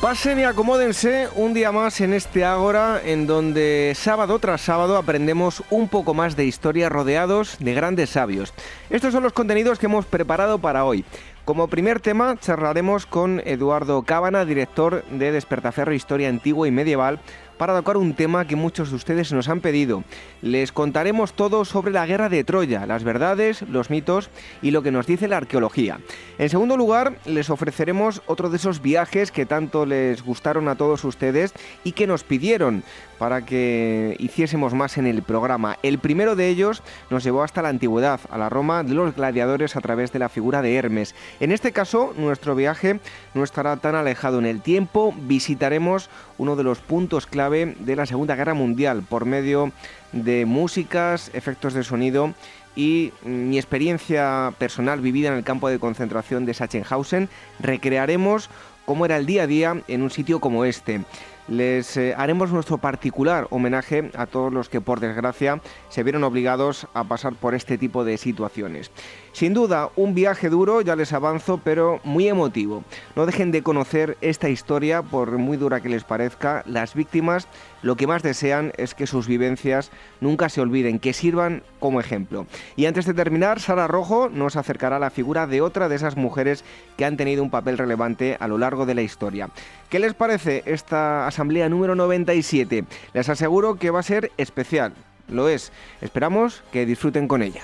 Pasen y acomódense un día más en este Ágora, en donde sábado tras sábado aprendemos un poco más de historia rodeados de grandes sabios. Estos son los contenidos que hemos preparado para hoy. Como primer tema charlaremos con Eduardo Cábana, director de Despertaferro Historia Antigua y Medieval, para tocar un tema que muchos de ustedes nos han pedido. Les contaremos todo sobre la guerra de Troya, las verdades, los mitos y lo que nos dice la arqueología. En segundo lugar, les ofreceremos otro de esos viajes que tanto les gustaron a todos ustedes y que nos pidieron para que hiciésemos más en el programa. El primero de ellos nos llevó hasta la antigüedad, a la Roma de los gladiadores a través de la figura de Hermes. En este caso, nuestro viaje no estará tan alejado en el tiempo, visitaremos uno de los puntos clave de la Segunda Guerra Mundial por medio de músicas, efectos de sonido y mi experiencia personal vivida en el campo de concentración de Sachsenhausen, recrearemos cómo era el día a día en un sitio como este les eh, haremos nuestro particular homenaje a todos los que por desgracia se vieron obligados a pasar por este tipo de situaciones. Sin duda, un viaje duro, ya les avanzo, pero muy emotivo. No dejen de conocer esta historia, por muy dura que les parezca. Las víctimas lo que más desean es que sus vivencias nunca se olviden, que sirvan como ejemplo. Y antes de terminar, Sara Rojo nos acercará a la figura de otra de esas mujeres que han tenido un papel relevante a lo largo de la historia. ¿Qué les parece esta asamblea número 97? Les aseguro que va a ser especial. Lo es. Esperamos que disfruten con ella.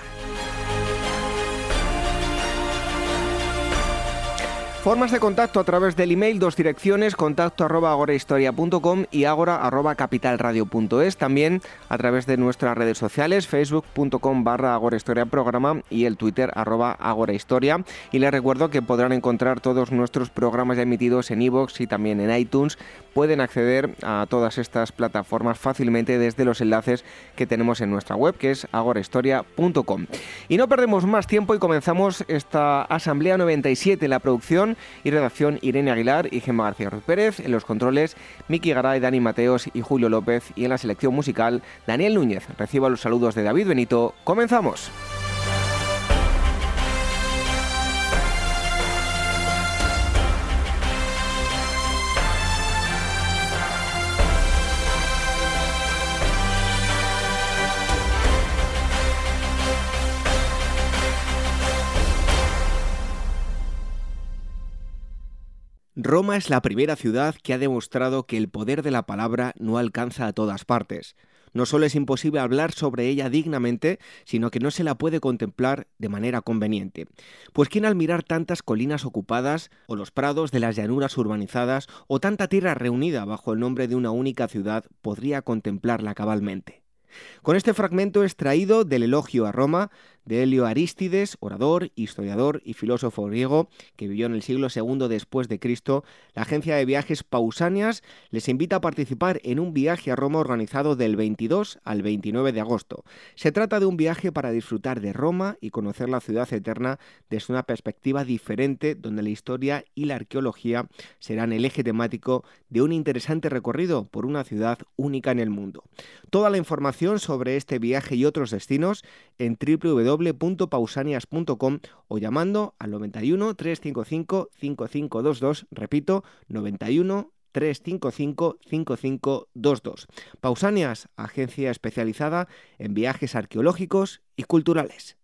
Formas de contacto a través del email, dos direcciones, contacto arroba agorahistoria.com y agora arroba capitalradio.es. También a través de nuestras redes sociales, facebook.com barra agorahistoria programa y el twitter arroba agorahistoria. Y les recuerdo que podrán encontrar todos nuestros programas ya emitidos en iVoox y también en iTunes. Pueden acceder a todas estas plataformas fácilmente desde los enlaces que tenemos en nuestra web, que es agorahistoria.com. Y no perdemos más tiempo y comenzamos esta Asamblea 97, la producción y redacción Irene Aguilar y Gemma García Ruiz Pérez, en los controles Miki Garay, Dani Mateos y Julio López y en la selección musical Daniel Núñez. Reciba los saludos de David Benito. ¡Comenzamos! Roma es la primera ciudad que ha demostrado que el poder de la palabra no alcanza a todas partes. No solo es imposible hablar sobre ella dignamente, sino que no se la puede contemplar de manera conveniente. Pues ¿quién al mirar tantas colinas ocupadas, o los prados de las llanuras urbanizadas, o tanta tierra reunida bajo el nombre de una única ciudad, podría contemplarla cabalmente? Con este fragmento extraído del elogio a Roma de Helio Arístides, orador, historiador y filósofo griego que vivió en el siglo II después de Cristo, la agencia de viajes Pausanias les invita a participar en un viaje a Roma organizado del 22 al 29 de agosto. Se trata de un viaje para disfrutar de Roma y conocer la ciudad eterna desde una perspectiva diferente donde la historia y la arqueología serán el eje temático de un interesante recorrido por una ciudad única en el mundo. Toda la información sobre este viaje y otros destinos en www www.pausanias.com o llamando al 91 355 5522, repito, 91 355 5522. Pausanias, agencia especializada en viajes arqueológicos y culturales.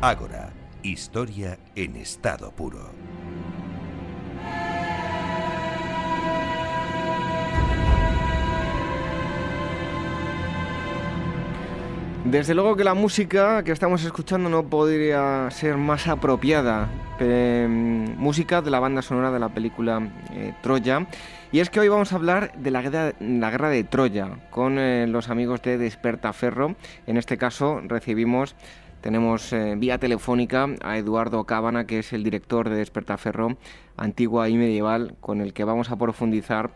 Ágora, historia en estado puro. Desde luego que la música que estamos escuchando no podría ser más apropiada. Em, música de la banda sonora de la película eh, Troya. Y es que hoy vamos a hablar de la guerra, de Troya con eh, los amigos de Despertaferro. En este caso recibimos Tenemos eh, vía telefónica a Eduardo Cábana, que es el director de Despertaferro, antigua y medieval, con el que vamos a profundizar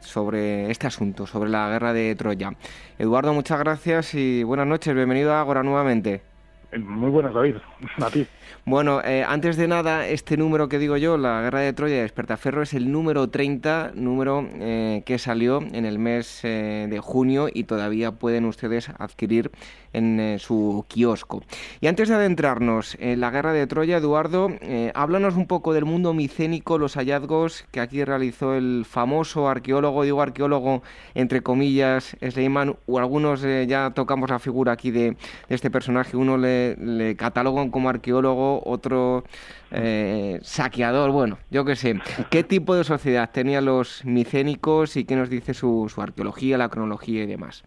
sobre este asunto, sobre la guerra de Troya. Eduardo, muchas gracias y buenas noches. Bienvenido a Agora nuevamente. Muy buenas, David. Bueno, eh, antes de nada, este número que digo yo, la Guerra de Troya de Despertaferro, es el número 30, número eh, que salió en el mes eh, de junio y todavía pueden ustedes adquirir en su kiosco. Y antes de adentrarnos en la Guerra de Troya, Eduardo, háblanos un poco del mundo micénico, los hallazgos que aquí realizó el famoso arqueólogo, digo arqueólogo entre comillas, Sleiman, o algunos ya tocamos la figura aquí de, este personaje, uno le, le catalogan como arqueólogo, otro eh, saqueador, bueno, yo qué sé. ¿Qué tipo de sociedad tenían los micénicos y qué nos dice su, arqueología, la cronología y demás?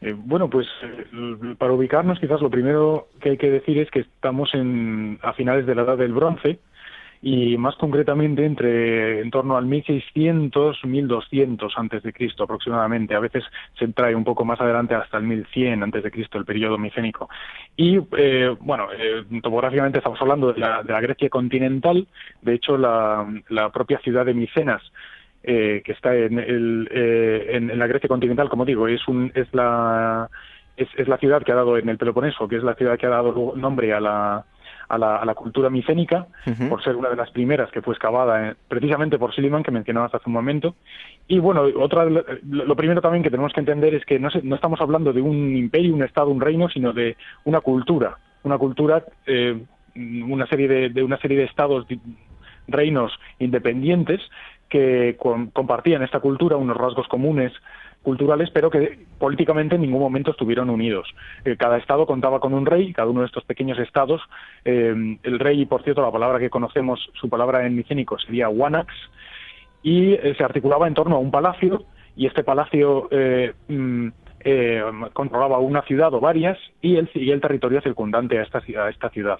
Eh, bueno, pues eh, para ubicarnos quizás lo primero que hay que decir es que estamos en, a finales de la Edad del Bronce, y más concretamente entre en torno al 1600 1200 antes de Cristo aproximadamente. A veces se trae un poco más adelante hasta el 1100 antes de Cristo el periodo micénico. Y eh, bueno eh, topográficamente estamos hablando de la, Grecia continental. De hecho la, la propia ciudad de Micenas eh, que está en, el, en, la Grecia continental como digo es un es la es, es la ciudad que ha dado en el Peloponeso que es la ciudad que ha dado nombre a la a la, cultura micénica, por ser una de las primeras que fue excavada eh, precisamente por Silliman, que mencionabas hace un momento. Y bueno, otra, lo, primero también que tenemos que entender es que no, no, estamos hablando de un imperio, un estado, un reino, sino de una cultura, una cultura, eh, una serie de, de, una serie de estados, reinos independientes que compartían esta cultura, unos rasgos comunes culturales, pero que políticamente en ningún momento estuvieron unidos. Eh, cada estado contaba con un rey, cada uno de estos pequeños estados, eh, el rey, por cierto, la palabra que conocemos, su palabra en micénico sería Wanax, y eh, se articulaba en torno a un palacio, y este palacio mm, controlaba una ciudad o varias y el, y el territorio circundante a esta, ciudad.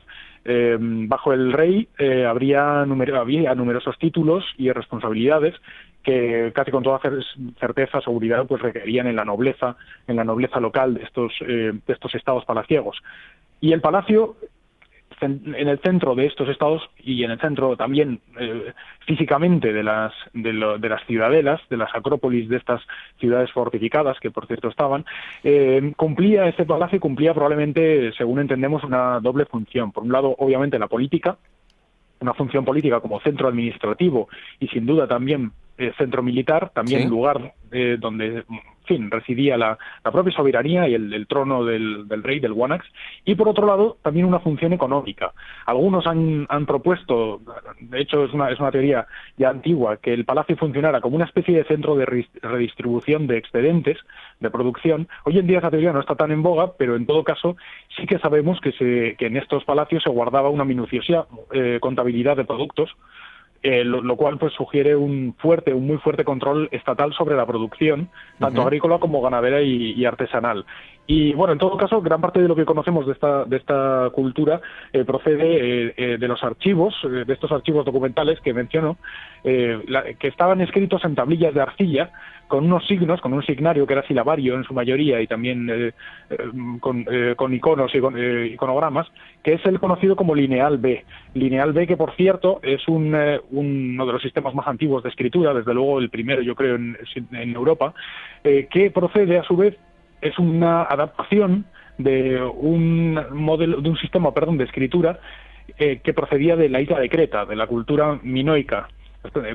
Bajo el rey habría, había numerosos títulos y responsabilidades que casi con toda certeza, seguridad, pues requerían en la nobleza, en la nobleza local de estos, de estos estados palaciegos. Y el palacio en el centro de estos estados y en el centro también eh, físicamente de las de, las ciudadelas, de las acrópolis de estas ciudades fortificadas que por cierto estaban, eh, cumplía este palacio cumplía probablemente, según entendemos, una doble función. Por un lado, obviamente la política, una función política como centro administrativo y sin duda también eh, centro militar, también lugar donde fin, residía la, propia soberanía y el, trono del, rey, del Wanax, y por otro lado también una función económica. Algunos han, propuesto, de hecho es una, es una teoría ya antigua, que el palacio funcionara como una especie de centro de redistribución de excedentes de producción. Hoy en día esa teoría no está tan en boga, pero en todo caso sí que sabemos que, se, que en estos palacios se guardaba una minuciosa eh, contabilidad de productos eh, lo, cual pues sugiere un fuerte, un muy fuerte control estatal sobre la producción, tanto agrícola como ganadera y, artesanal. Y bueno, en todo caso, gran parte de lo que conocemos de esta, de esta cultura eh, procede eh, de los archivos, de estos archivos documentales que menciono, que estaban escritos en tablillas de arcilla con unos signos, con un signario que era silabario en su mayoría y también eh, eh, con, eh, con, iconos y con, iconogramas, que es el conocido como lineal B. Lineal B que, por cierto, es un, uno de los sistemas más antiguos de escritura, desde luego el primero, yo creo, en, en Europa, que procede, a su vez, es una adaptación de un modelo, de un sistema, perdón, de escritura que procedía de la isla de Creta, de la cultura minoica.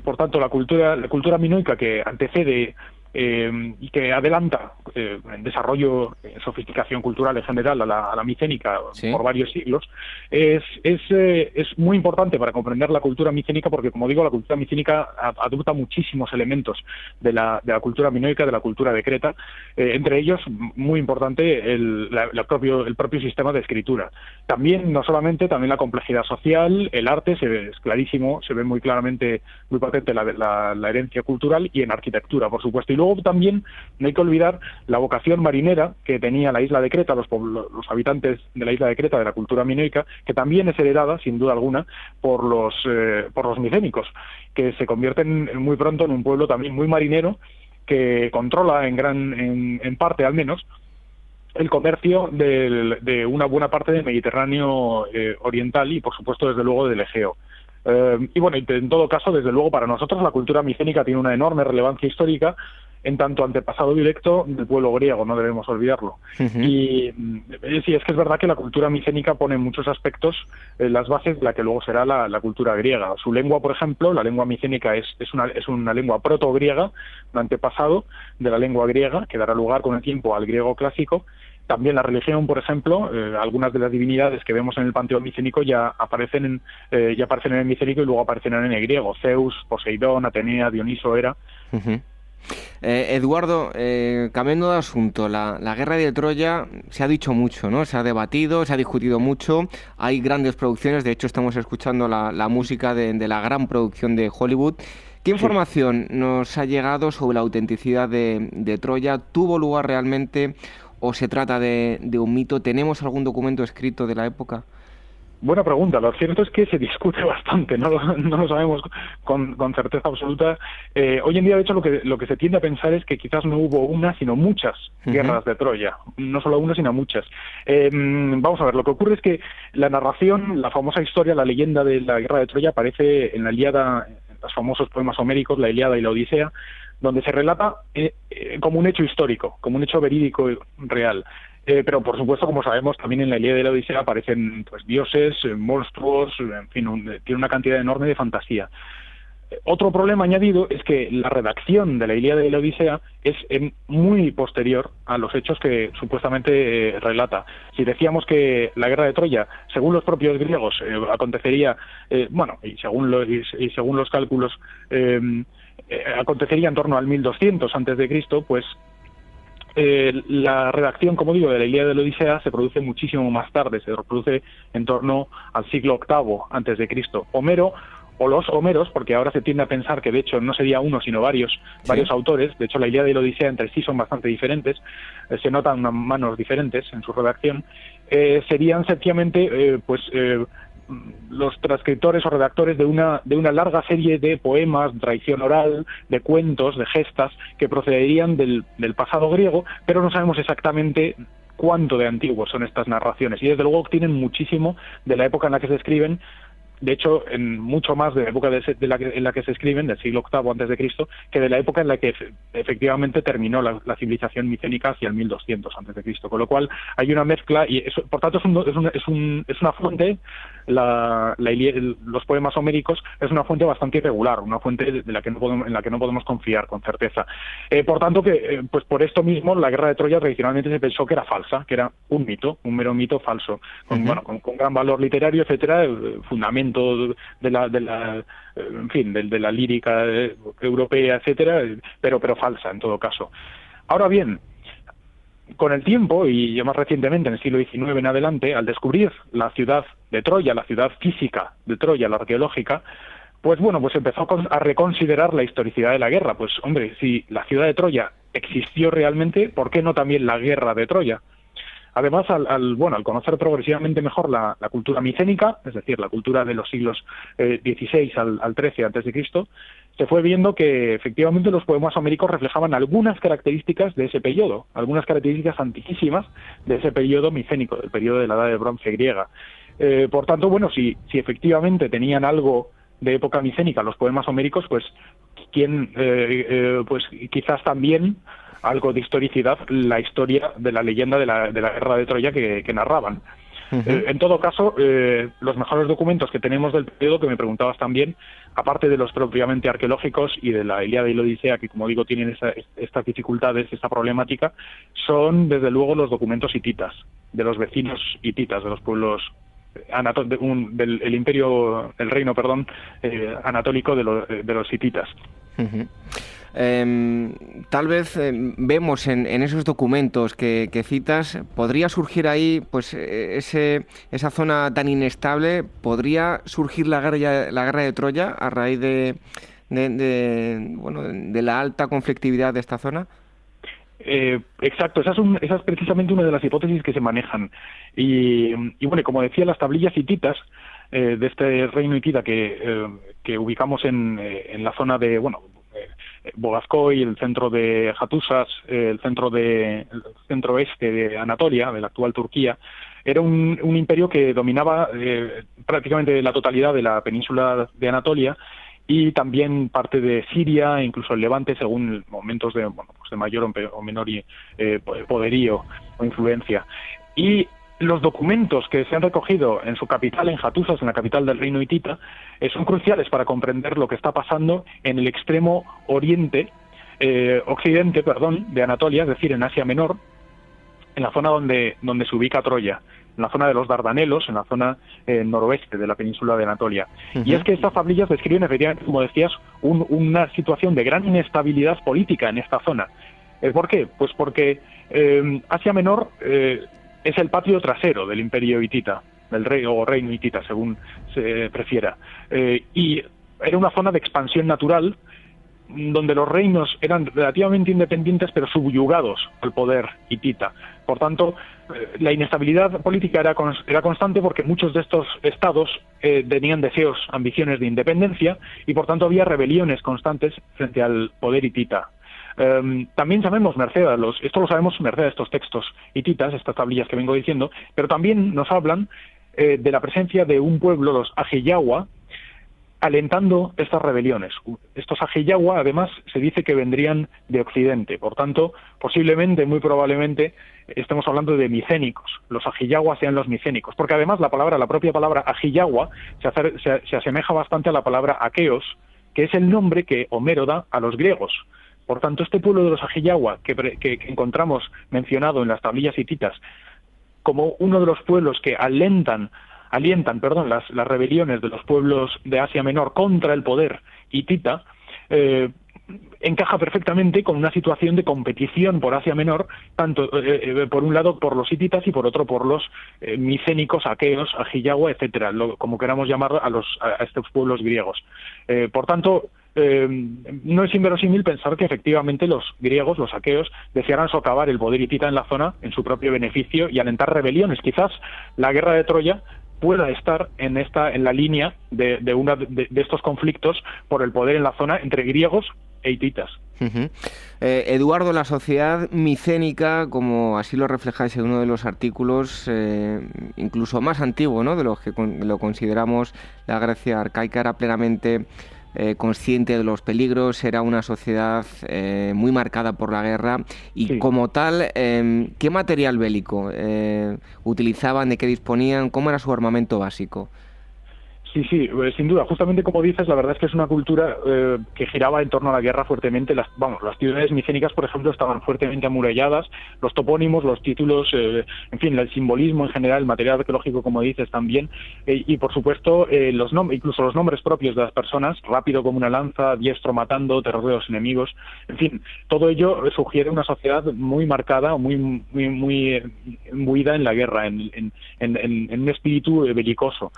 Por tanto, la cultura, la cultura minoica que antecede eh, y que adelanta eh, en desarrollo, en sofisticación cultural en general a la, micénica por varios siglos, es, es, eh, es, muy importante para comprender la cultura micénica porque, como digo, la cultura micénica adopta muchísimos elementos de la, de la cultura minoica, de la cultura de Creta, entre ellos, muy importante, el, propio, el propio sistema de escritura. También, no solamente, también la complejidad social, el arte, se ve, es clarísimo, se ve muy claramente, muy patente la, la herencia cultural y en arquitectura, por supuesto. Y luego también no hay que olvidar la vocación marinera que tenía la isla de Creta, los, los habitantes de la isla de Creta, de la cultura minoica, que también es heredada, sin duda alguna, por los, eh, micénicos, que se convierten muy pronto en un pueblo también muy marinero que controla en gran en, parte al menos el comercio de, una buena parte del Mediterráneo eh, oriental y, por supuesto, desde luego del Egeo. Eh, y bueno, en todo caso, desde luego, para nosotros la cultura micénica tiene una enorme relevancia histórica en tanto antepasado directo del pueblo griego, no debemos olvidarlo. Y eh, sí, es que es verdad que la cultura micénica pone en muchos aspectos las bases de la que luego será la, cultura griega. Su lengua, por ejemplo, la lengua micénica es, es, una, es una lengua proto-griega, un antepasado de la lengua griega, que dará lugar con el tiempo al griego clásico, también la religión, por ejemplo, eh, algunas de las divinidades que vemos en el panteón micénico ya aparecen en, eh, ya aparecen en el micénico y luego aparecen en el griego. Zeus, Poseidón, Atenea, Dioniso, Hera. Eh, Eduardo, cambiando de asunto, la, guerra de Troya se ha dicho mucho, ¿no? Se ha debatido, se ha discutido mucho, hay grandes producciones, de hecho estamos escuchando la, música de, la gran producción de Hollywood. ¿Qué información nos ha llegado sobre la autenticidad de, de Troya? ¿Tuvo lugar realmente o se trata de, un mito? ¿Tenemos algún documento escrito de la época? Buena pregunta. Lo cierto es que se discute bastante, no lo, no lo sabemos con, certeza absoluta. Eh, hoy en día, de hecho, lo que, lo que se tiende a pensar es que quizás no hubo una, sino muchas guerras de Troya. No solo una, sino muchas. Eh, vamos a ver, lo que ocurre es que la narración, la famosa historia, la leyenda de la guerra de Troya aparece en la Ilíada, en los famosos poemas homéricos, la Ilíada y la Odisea, donde se relata eh, eh, como un hecho histórico, como un hecho verídico real. Eh, pero por supuesto, como sabemos, también en la Ilíada de la Odisea aparecen pues dioses, monstruos, en fin, tiene una cantidad enorme de fantasía. Otro problema añadido es que la redacción de la Ilíada de la Odisea es muy posterior a los hechos que supuestamente relata. Si decíamos que la guerra de Troya, según los propios griegos, acontecería, bueno, y según, y según los cálculos eh, acontecería en torno al 1200 antes de Cristo, pues eh, la redacción, como digo, de la Ilíada de la Odisea se produce muchísimo más tarde, se produce en torno al siglo VIII antes de Cristo. Homero o los Homeros, porque ahora se tiende a pensar que de hecho no sería uno sino varios varios autores. De hecho, la Ilíada y la Odisea entre sí son bastante diferentes, eh, se notan manos diferentes en su redacción. serían sencillamente pues los transcriptores o redactores de una, de una larga serie de poemas, tradición oral, de cuentos, de gestas, que procederían del, del pasado griego, pero no sabemos exactamente cuánto de antiguos son estas narraciones. Y desde luego tienen muchísimo de la época en la que se escriben, de hecho, en mucho más de la época de, la que, en la que se escriben, del siglo VIII antes de Cristo, que de la época en la que efectivamente terminó la, civilización micénica hacia el 1200 antes de Cristo. Con lo cual hay una mezcla y eso, por tanto es, un, es, un, es, una fuente, la, los poemas homéricos es una fuente bastante irregular, una fuente de la que no podemos, en la que no podemos confiar con certeza. Eh, por tanto, que eh, pues por esto mismo la guerra de Troya tradicionalmente se pensó que era falsa, que era un mito, un mero mito falso, con, bueno, con, con gran valor literario, etcétera, eh, de la, de la en fin, de, la lírica europea, etcétera, pero, pero falsa en todo caso. Ahora bien, con el tiempo, y ya más recientemente, en el siglo XIX en adelante, al descubrir la ciudad de Troya, la ciudad física de Troya, la arqueológica, pues bueno, pues empezó a reconsiderar la historicidad de la guerra. Pues hombre, si la ciudad de Troya existió realmente, ¿por qué no también la guerra de Troya? Además, al, bueno, al conocer progresivamente mejor la, cultura micénica, es decir, la cultura de los siglos XVI eh, al, al XIII antes de Cristo, se fue viendo que efectivamente los poemas homéricos reflejaban algunas características de ese periodo, algunas características antiquísimas de ese periodo micénico, del periodo de la Edad de Bronce griega. Eh, por tanto, bueno, si, si efectivamente tenían algo de época micénica los poemas homéricos, pues quién, eh, pues quizás también algo de historicidad la historia de la leyenda de la, de la guerra de Troya que, narraban. Eh, en todo caso, eh, los mejores documentos que tenemos del periodo, que me preguntabas también, aparte de los propiamente arqueológicos y de la Ilíada y la Odisea, que como digo tienen estas dificultades, esta problemática, son desde luego los documentos hititas, de los vecinos hititas, de los pueblos del el imperio, el reino, perdón, eh, anatólico de, de los hititas. Em, tal vez em, vemos en, esos documentos que, citas, podría surgir ahí, pues, e, ese, esa zona tan inestable, podría surgir la guerra, la guerra de Troya a raíz de, bueno, de la alta conflictividad de esta zona. Eh, exacto, esa es, precisamente una de las hipótesis que se manejan. Y, bueno, como decía, las tablillas hititas eh, de este reino hitita que, eh, que ubicamos en, en, la zona de, bueno, Bogascoy, el centro de Hattusas, el centro de el centro este de Anatolia, de la actual Turquía, era un, imperio que dominaba eh, prácticamente la totalidad de la península de Anatolia y también parte de Siria, incluso el Levante, según momentos de, bueno, pues de mayor o menor eh, poderío o influencia. Y los documentos que se han recogido en su capital, en Hattusas, en la capital del reino hitita, eh, son cruciales para comprender lo que está pasando en el extremo oriente, eh, occidente, perdón, de Anatolia, es decir, en Asia Menor, en la zona donde, donde se ubica Troya, en la zona de los Dardanelos, en la zona eh, noroeste de la península de Anatolia. Y es que estas tablillas describen, efectivamente, como decías, una situación de gran inestabilidad política en esta zona. ¿Por qué? Pues porque Asia Menor es el patio trasero del imperio hitita, del rey o reino hitita, según se prefiera. Eh, y era una zona de expansión natural donde los reinos eran relativamente independientes pero subyugados al poder hitita. Por tanto, eh, la inestabilidad política era, constante porque muchos de estos estados eh, tenían deseos, ambiciones de independencia y por tanto había rebeliones constantes frente al poder hitita. Em, también sabemos, merced a los, esto lo sabemos merced a estos textos hititas, estas tablillas que vengo diciendo, pero también nos hablan eh, de la presencia de un pueblo, los Ajiyawa, alentando estas rebeliones. Estos Ajiyawa, además, se dice que vendrían de Occidente, por tanto, posiblemente, muy probablemente, estemos hablando de micénicos. Los Ajiyawa sean los micénicos, porque además la palabra, la propia palabra Ajiyawa, se, se asemeja bastante a la palabra aqueos, que es el nombre que Homero da a los griegos. Por tanto, este pueblo de los Ajiyawa, que, encontramos mencionado en las tablillas hititas, como uno de los pueblos que alentan, alientan perdón, las, rebeliones de los pueblos de Asia Menor contra el poder hitita, eh, encaja perfectamente con una situación de competición por Asia Menor, tanto eh, eh, por un lado por los hititas y por otro por los micénicos, aqueos, ajiyawa, etcétera, como queramos llamar a, los, a estos pueblos griegos. por tanto, eh, no es inverosímil pensar que efectivamente los griegos, los aqueos, desearan socavar el poder hitita en la zona en su propio beneficio y alentar rebeliones. Quizás la guerra de Troya pueda estar en esta en la línea de, de, una, de, estos conflictos por el poder en la zona entre griegos e hititas. Eh, Eduardo, la sociedad micénica, como así lo reflejáis en uno de los artículos, eh, incluso más antiguo, ¿no? de los que lo consideramos la Grecia arcaica, era plenamente eh, consciente de los peligros, era una sociedad eh, muy marcada por la guerra. Y como tal, em, ¿qué material bélico eh, utilizaban, de qué disponían, cómo era su armamento básico? Sí, sí, eh, sin duda. Justamente como dices, la verdad es que es una cultura eh, que giraba en torno a la guerra fuertemente. Las, vamos, las ciudades micénicas, por ejemplo, estaban fuertemente amuralladas. Los topónimos, los títulos, eh, en fin, el simbolismo en general, el material arqueológico, como dices, también. y, por supuesto, los nombres, incluso los nombres propios de las personas, rápido como una lanza, diestro matando, terror de los enemigos. En fin, todo ello sugiere una sociedad muy marcada, muy, muy, muy imbuida en la guerra, en, en, en, un espíritu belicoso.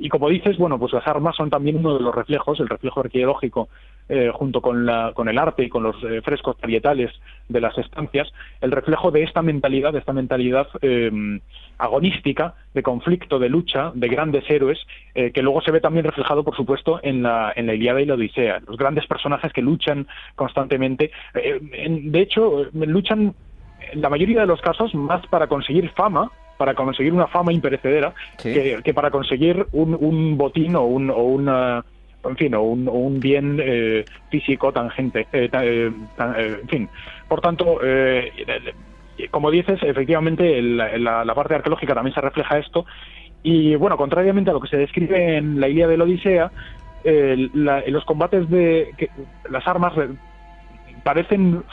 y como dices, bueno, pues las armas son también uno de los reflejos, el reflejo arqueológico, eh, junto con, la, con el arte y con los eh, frescos parietales de las estancias, el reflejo de esta mentalidad, de esta mentalidad em, agonística, de conflicto, de lucha, de grandes héroes, eh, que luego se ve también reflejado, por supuesto, en la, en la Ilíada y la Odisea. Los grandes personajes que luchan constantemente. de hecho, luchan en la mayoría de los casos más para conseguir fama para conseguir una fama imperecedera que, para conseguir un, botín o, un, o una en fin, o un, bien eh, físico tangente, eh, eh, en fin. Por tanto, como dices, efectivamente la, la, parte arqueológica también se refleja esto. Y bueno, contrariamente a lo que se describe en la Ilíada de la Odisea, en los combates de las armas parecen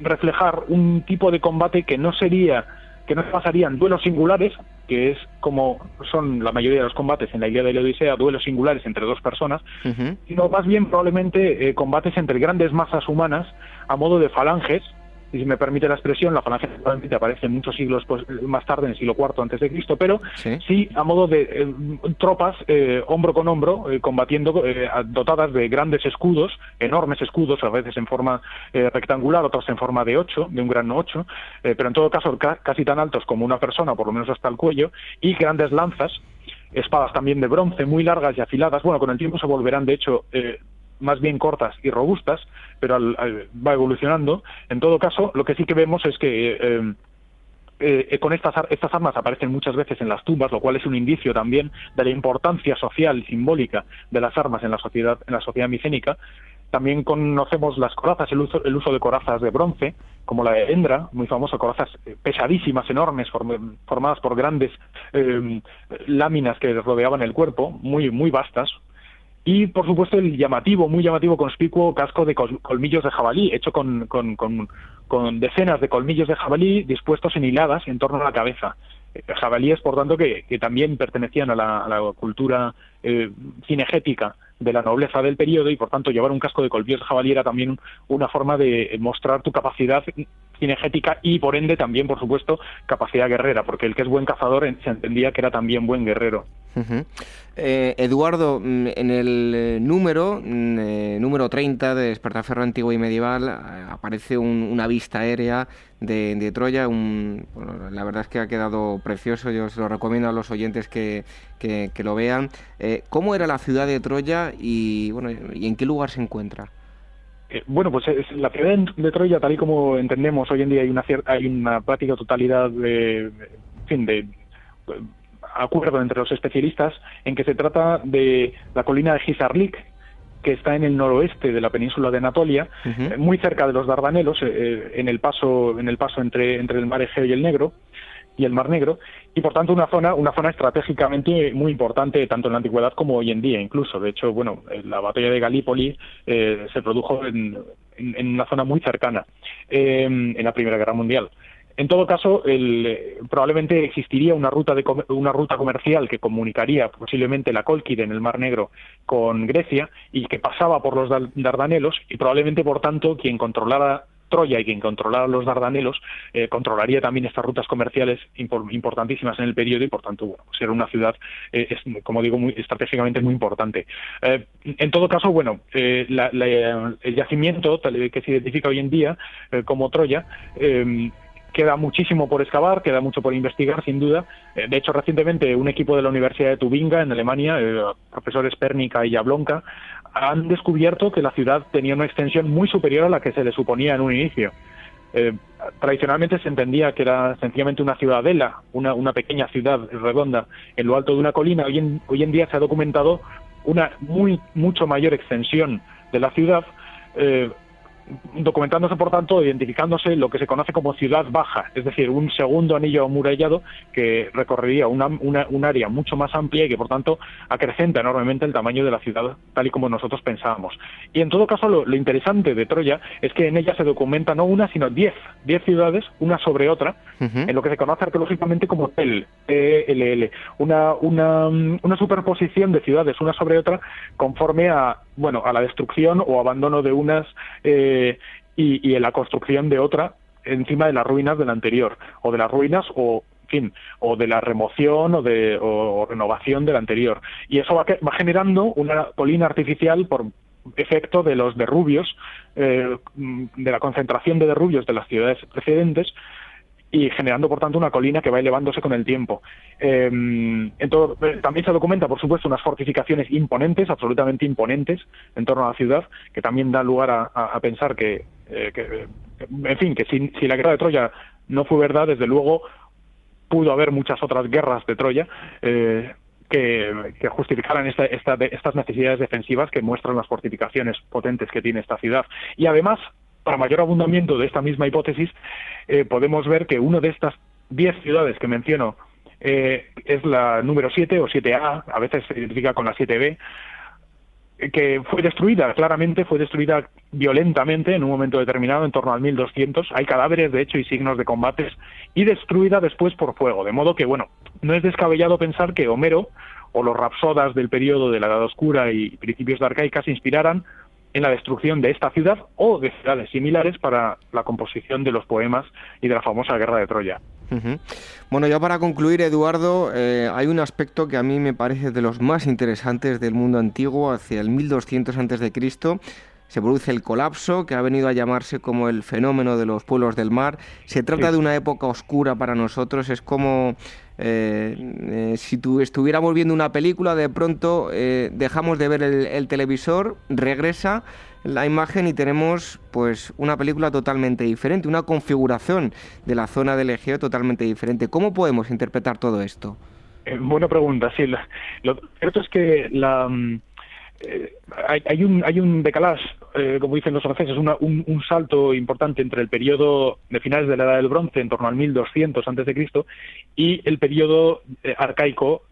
reflejar un tipo de combate que no sería que no se pasarían duelos singulares, que es como son la mayoría de los combates en la Ilíada de la Odisea, duelos singulares entre dos personas, sino más bien probablemente eh, combates entre grandes masas humanas a modo de falanges, y si me permite la expresión, la falange probablemente aparece muchos siglos pues, más tarde, en el siglo IV antes de Cristo, pero sí, a modo de eh, tropas eh, hombro con hombro eh, combatiendo dotadas de grandes escudos, enormes escudos, a veces en forma rectangular, otros en forma de ocho, de un gran ocho, pero en todo caso casi tan altos como una persona, por lo menos hasta el cuello, y grandes lanzas espadas también de bronce, muy largas y afiladas. Bueno, con el tiempo se volverán, de hecho, más bien cortas y robustas, pero va evolucionando. En todo caso, lo que sí que vemos es que eh, eh, con estas, estas armas aparecen muchas veces en las tumbas, lo cual es un indicio también de la importancia social y simbólica de las armas en la sociedad, en la sociedad micénica. También conocemos las corazas, el uso, el uso de corazas de bronce, como la de Endra, muy famosa, corazas eh, pesadísimas, enormes, formadas por grandes eh, láminas que rodeaban el cuerpo, muy, muy vastas, y por supuesto el llamativo, muy llamativo, conspicuo casco de colmillos de jabalí, hecho con, con, con, decenas de colmillos de jabalí dispuestos en hiladas en torno a la cabeza. Eh, jabalíes, por tanto, que, que también pertenecían a la, a la cultura eh, cinegética de la nobleza del periodo y por tanto llevar un casco de de jabalí era también una forma de mostrar tu capacidad cinegética y por ende también por supuesto capacidad guerrera porque el que es buen cazador se entendía que era también buen guerrero. Eh, Eduardo, mm, en el eh, número, mm, eh, número 30 de Despertaferro Antiguo y Medieval, aparece una vista aérea de, Troya. la verdad es que ha quedado precioso, yo se lo recomiendo a los oyentes que, lo vean. ¿Cómo era la ciudad de Troya y, bueno, y en qué lugar se encuentra? bueno, pues la ciudad de Troya, tal y como entendemos hoy en día, hay una, hay una práctica totalidad de, fin, de acuerdo entre los especialistas en que se trata de la colina de Gisarlik, que está en el noroeste de la península de Anatolia, eh, muy cerca de los Dardanelos, eh, eh, en el paso, en el paso entre, entre el mar Egeo y el Negro y el Mar Negro, y por tanto una zona, una zona estratégicamente muy importante tanto en la antigüedad como hoy en día, incluso. De hecho, bueno, la batalla de Galípoli se produjo en, en, una zona muy cercana, en la Primera Guerra Mundial. En todo caso, eh, probablemente existiría una ruta, de, una ruta comercial que comunicaría posiblemente la Colquide en el Mar Negro con Grecia y que pasaba por los Dardanelos y probablemente, por tanto, quien controlara Troya y quien controlara los Dardanelos eh, controlaría también estas rutas comerciales importantísimas en el periodo y por tanto bueno pues era una ciudad eh, como digo muy estratégicamente muy importante. En todo caso bueno el yacimiento tal, que se identifica hoy en día como Troya queda muchísimo por excavar, queda mucho por investigar, sin duda. Eh, de hecho, recientemente un equipo de la Universidad de Tubinga, en Alemania, eh, profesores Pernica y Jablonka, han descubierto que la ciudad tenía una extensión muy superior a la que se le suponía en un inicio. Eh, tradicionalmente se entendía que era sencillamente una ciudadela, una, una, pequeña ciudad redonda en lo alto de una colina. Hoy en, hoy en día se ha documentado una muy mucho mayor extensión de la ciudad, documentándose, por tanto, identificándose lo que se conoce como ciudad baja, es decir, un segundo anillo amurallado que recorrería una, un área mucho más amplia y que, por tanto, acrecenta enormemente el tamaño de la ciudad tal y como nosotros pensábamos. Y en todo caso, lo, interesante de Troya es que en ella se documenta no una, sino diez, diez ciudades, una sobre otra, en lo que se conoce arqueológicamente como TEL, T-L-L, una, una, una superposición de ciudades una sobre otra conforme a bueno, a la destrucción o abandono de unas eh, y, y en la construcción de otra encima de las ruinas de la anterior, o de las ruinas o fin, o de la remoción o de o, renovación de la anterior. Y eso va, va, generando una colina artificial por efecto de los derrubios, eh, de la concentración de derrubios de las ciudades precedentes, y generando, por tanto, una colina que va elevándose con el tiempo. Em, eh, también se documenta, por supuesto, unas fortificaciones imponentes, absolutamente imponentes, en torno a la ciudad, que también da lugar a, pensar que, eh, en fin, que si, la guerra de Troya no fue verdad, desde luego pudo haber muchas otras guerras de Troya. Eh, que, justificaran estas necesidades defensivas que muestran las fortificaciones potentes que tiene esta ciudad. Y además, para mayor abundamiento de esta misma hipótesis, eh, podemos ver que una de estas diez ciudades que menciono eh, es la número 7 o 7A, a veces se identifica con la 7B, que fue destruida, claramente fue destruida violentamente en un momento determinado, en torno al 1200. Hay cadáveres, de hecho, y signos de combates, y destruida después por fuego. De modo que, bueno, no es descabellado pensar que Homero o los rapsodas del periodo de la Edad Oscura y principios de Arcaica se inspiraran en la destrucción de esta ciudad o de ciudades similares para la composición de los poemas y de la famosa guerra de Troya. Bueno, ya para concluir, Eduardo, eh, hay un aspecto que a mí me parece de los más interesantes del mundo antiguo, hacia el 1200 a.C., se produce el colapso, que ha venido a llamarse como el fenómeno de los pueblos del mar. Se trata de una época oscura para nosotros, es como si tú estuviéramos viendo una película, de pronto dejamos de ver el, televisor, regresa la imagen y tenemos pues una película totalmente diferente, una configuración de la zona del Egeo totalmente diferente. ¿Cómo podemos interpretar todo esto? buena pregunta, sí. Lo cierto es que la, mm, hay, un, hay un decalage, eh, como dicen los franceses, un, un, salto importante entre el periodo de finales de la Edad del Bronce, en torno al 1200 a.C., y el periodo eh, arcaico,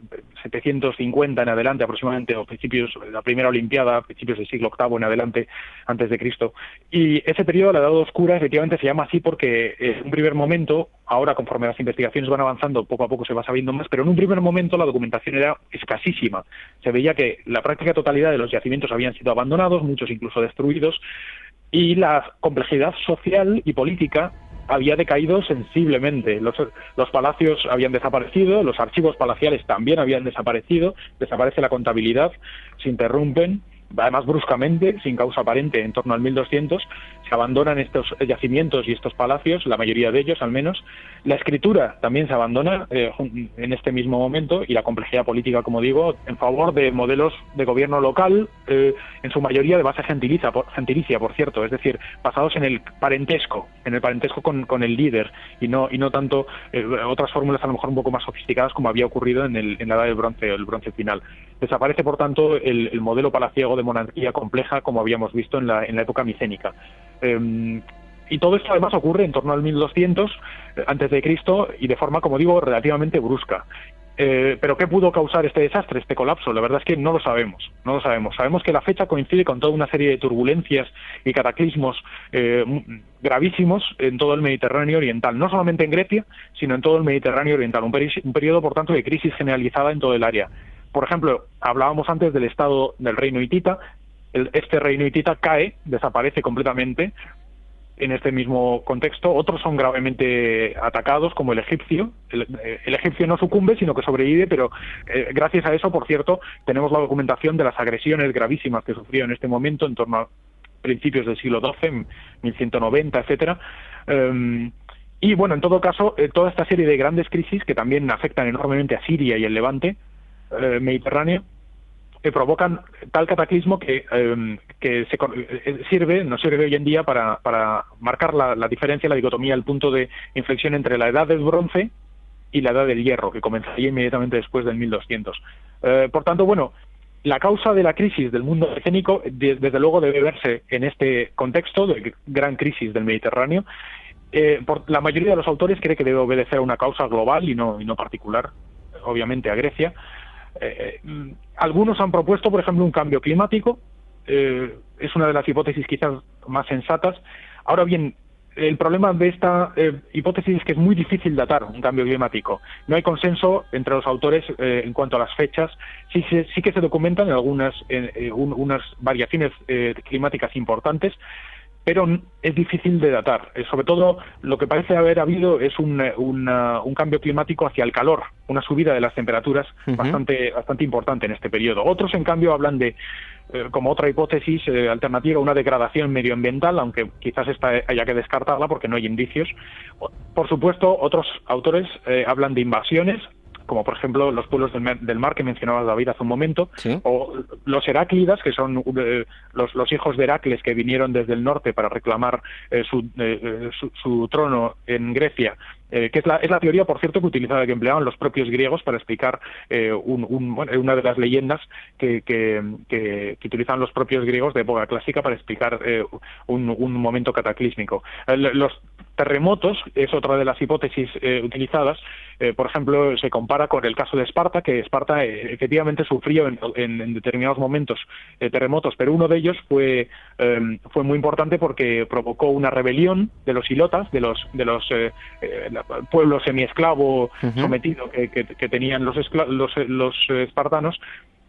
750 en adelante aproximadamente, o principios, la primera Olimpiada, principios del siglo VIII en adelante, antes de Cristo. Y ese periodo, la Edad Oscura, efectivamente se llama así porque en un primer momento, ahora conforme las investigaciones van avanzando, poco a poco se va sabiendo más, pero en un primer momento la documentación era escasísima. Se veía que la práctica totalidad de los yacimientos habían sido abandonados, muchos incluso destruidos, y la complejidad social y política había decaído sensiblemente. Los, los, palacios habían desaparecido, los archivos palaciales también habían desaparecido, desaparece la contabilidad, se interrumpen además bruscamente, sin causa aparente, en torno al 1200, se abandonan estos yacimientos y estos palacios, la mayoría de ellos al menos. La escritura también se abandona eh, en este mismo momento y la complejidad política, como digo, en favor de modelos de gobierno local, eh, en su mayoría de base gentilicia por, gentilicia, por cierto, es decir, basados en el parentesco, en el parentesco con, el líder y no, y no tanto eh, otras fórmulas a lo mejor un poco más sofisticadas como había ocurrido en, el, en la edad del bronce, el bronce final. Desaparece, por tanto, el, el modelo palaciego de monarquía compleja como habíamos visto en la, en la época micénica. Em, y todo esto además ocurre en torno al 1200 eh, antes de Cristo y de forma, como digo, relativamente brusca. Eh, pero ¿qué pudo causar este desastre, este colapso? La verdad es que no lo sabemos, no lo sabemos. Sabemos que la fecha coincide con toda una serie de turbulencias y cataclismos eh, gravísimos en todo el Mediterráneo oriental, no solamente en Grecia, sino en todo el Mediterráneo oriental. Un, un periodo, por tanto, de crisis generalizada en todo el área. Por ejemplo, hablábamos antes del estado del reino hitita. Este reino hitita cae, desaparece completamente en este mismo contexto. Otros son gravemente atacados, como el egipcio. El, eh, egipcio no sucumbe, sino que sobrevive, pero eh, gracias a eso, por cierto, tenemos la documentación de las agresiones gravísimas que sufrió en este momento, en torno a principios del siglo XII, 1190, etcétera. Em, y bueno, en todo caso, eh, toda esta serie de grandes crisis que también afectan enormemente a Siria y el Levante, mediterráneo que provocan tal cataclismo que, em, se, eh, sirve, nos sirve hoy en día para, para marcar la, diferencia, la dicotomía, el punto de inflexión entre la edad del bronce y la edad del hierro, que comenzaría inmediatamente después del 1200. Eh, por tanto, bueno, la causa de la crisis del mundo escénico, desde luego, debe verse en este contexto de gran crisis del Mediterráneo. por, la mayoría de los autores cree que debe obedecer a una causa global y no, y no particular, obviamente, a Grecia. Eh, eh, algunos han propuesto, por ejemplo, un cambio climático. Eh, es una de las hipótesis quizás más sensatas. Ahora bien, el problema de esta hipótesis es que es muy difícil datar un cambio climático. No hay consenso entre los autores en cuanto a las fechas. Sí, sí, que se documentan algunas unas variaciones climáticas importantes, pero es difícil de datar. Eh, sobre todo, lo que parece haber habido es un, eh, un, cambio climático hacia el calor, una subida de las temperaturas bastante, bastante importante en este periodo. Otros, en cambio, hablan de, eh, como otra hipótesis alternativa, una degradación medioambiental, aunque quizás esta haya que descartarla porque no hay indicios. Por supuesto, otros autores hablan de invasiones como por ejemplo los pueblos del, mar que mencionaba David hace un momento, o los Heráclidas, que son eh, los, los, hijos de Heracles que vinieron desde el norte para reclamar eh, eh, su, su, trono en Grecia que es la, es la teoría, por cierto, que utilizaba, que empleaban los propios griegos para explicar un, una de las leyendas que, que, que, utilizaban los propios griegos de época clásica para explicar un, un, momento cataclísmico. los terremotos es otra de las hipótesis utilizadas. por ejemplo, se compara con el caso de Esparta, que Esparta eh, efectivamente sufrió en, determinados momentos eh, terremotos, pero uno de ellos fue, em, fue muy importante porque provocó una rebelión de los ilotas, de los, de los pueblos semiesclavos sometidos que, tenían los, los, los espartanos,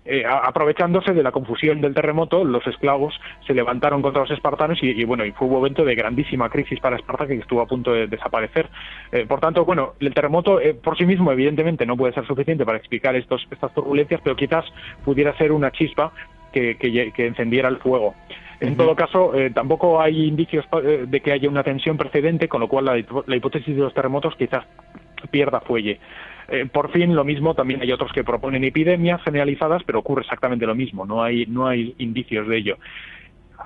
eh, aprovechándose de la confusión del terremoto, los esclavos se levantaron contra los espartanos y, bueno, y fue un momento de grandísima crisis para Esparta que estuvo a punto de desaparecer. Eh, por tanto, bueno, el terremoto eh, por sí mismo evidentemente no puede ser suficiente para explicar estos, estas turbulencias, pero quizás pudiera ser una chispa que, que, encendiera el fuego. En todo caso, tampoco hay indicios de que haya una tensión precedente, con lo cual la, la hipótesis de los terremotos quizás pierda fuelle. Eh, por fin, lo mismo, también hay otros que proponen epidemias generalizadas, pero ocurre exactamente lo mismo, no hay, no hay indicios de ello.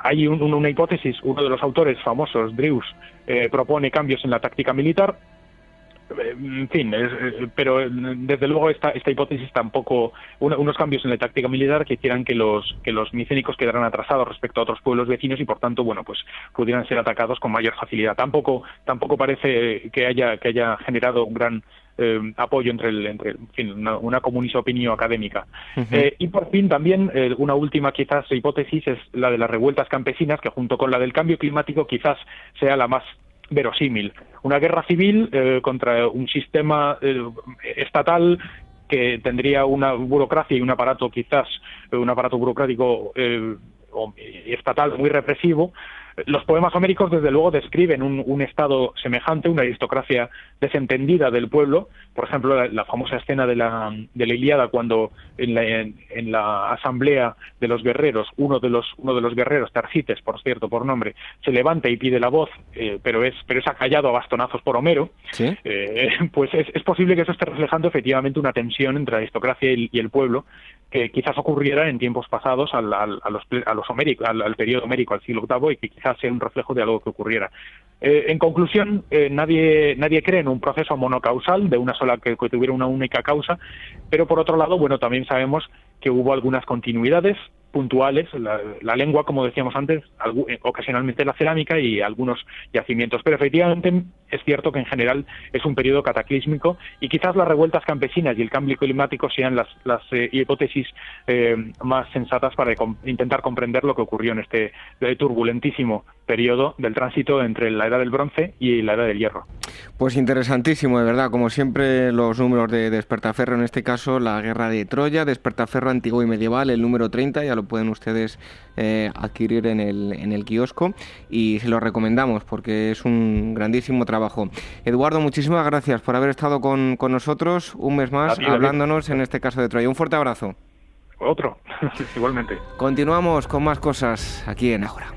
Hay una hipótesis, uno de los autores famosos, Drews, eh, propone cambios en la táctica militar, en fin, eh, pero eh, desde luego esta, esta hipótesis tampoco, unos cambios en la táctica militar que hicieran que los, que los micénicos quedaran atrasados respecto a otros pueblos vecinos y por tanto, bueno, pues pudieran ser atacados con mayor facilidad. Tampoco, tampoco parece que haya, que haya generado un gran eh, apoyo entre, el, entre en fin, una, una opinión académica. y por fin también una última quizás hipótesis es la de las revueltas campesinas que junto con la del cambio climático quizás sea la más verosímil. Una guerra civil eh, contra un sistema eh, estatal que tendría una burocracia y un aparato quizás, un aparato burocrático eh, estatal muy represivo, los poemas homéricos, desde luego, describen un, estado semejante, una aristocracia desentendida del pueblo. Por ejemplo, la, famosa escena de la, de la Iliada, cuando en la, en, la, asamblea de los guerreros, uno de los, uno de los guerreros, Tarcites, por cierto, por nombre, se levanta y pide la voz, eh, pero, es, pero es acallado a bastonazos por Homero. Eh, pues es, es, posible que eso esté reflejando efectivamente una tensión entre la aristocracia y el pueblo, que quizás ocurriera en tiempos pasados al, al, a los, a los al, al, periodo homérico, al siglo VIII, y que quizás sea un reflejo de algo que ocurriera. Eh, en conclusión, eh, nadie, nadie cree en un proceso monocausal de una sola que, que, tuviera una única causa, pero por otro lado, bueno, también sabemos que hubo algunas continuidades puntuales, la, lengua, como decíamos antes, eh, ocasionalmente la cerámica y algunos yacimientos. Pero efectivamente es cierto que en general es un periodo cataclísmico y quizás las revueltas campesinas y el cambio climático sean las, las eh, hipótesis eh, más sensatas para intentar comprender lo que ocurrió en este turbulentísimo periodo del tránsito entre la edad del bronce y la edad del hierro. Pues interesantísimo, de verdad, como siempre los números de Despertaferro, en este caso la guerra de Troya, Despertaferro antiguo y medieval, el número 30, ya lo pueden ustedes eh, adquirir en el, en el kiosco y se lo recomendamos porque es un grandísimo trabajo. Eduardo, muchísimas gracias por haber estado con, nosotros un mes más hablándonos en este caso de Troya. Un fuerte abrazo. Otro, igualmente. Continuamos con más cosas aquí en Ahora.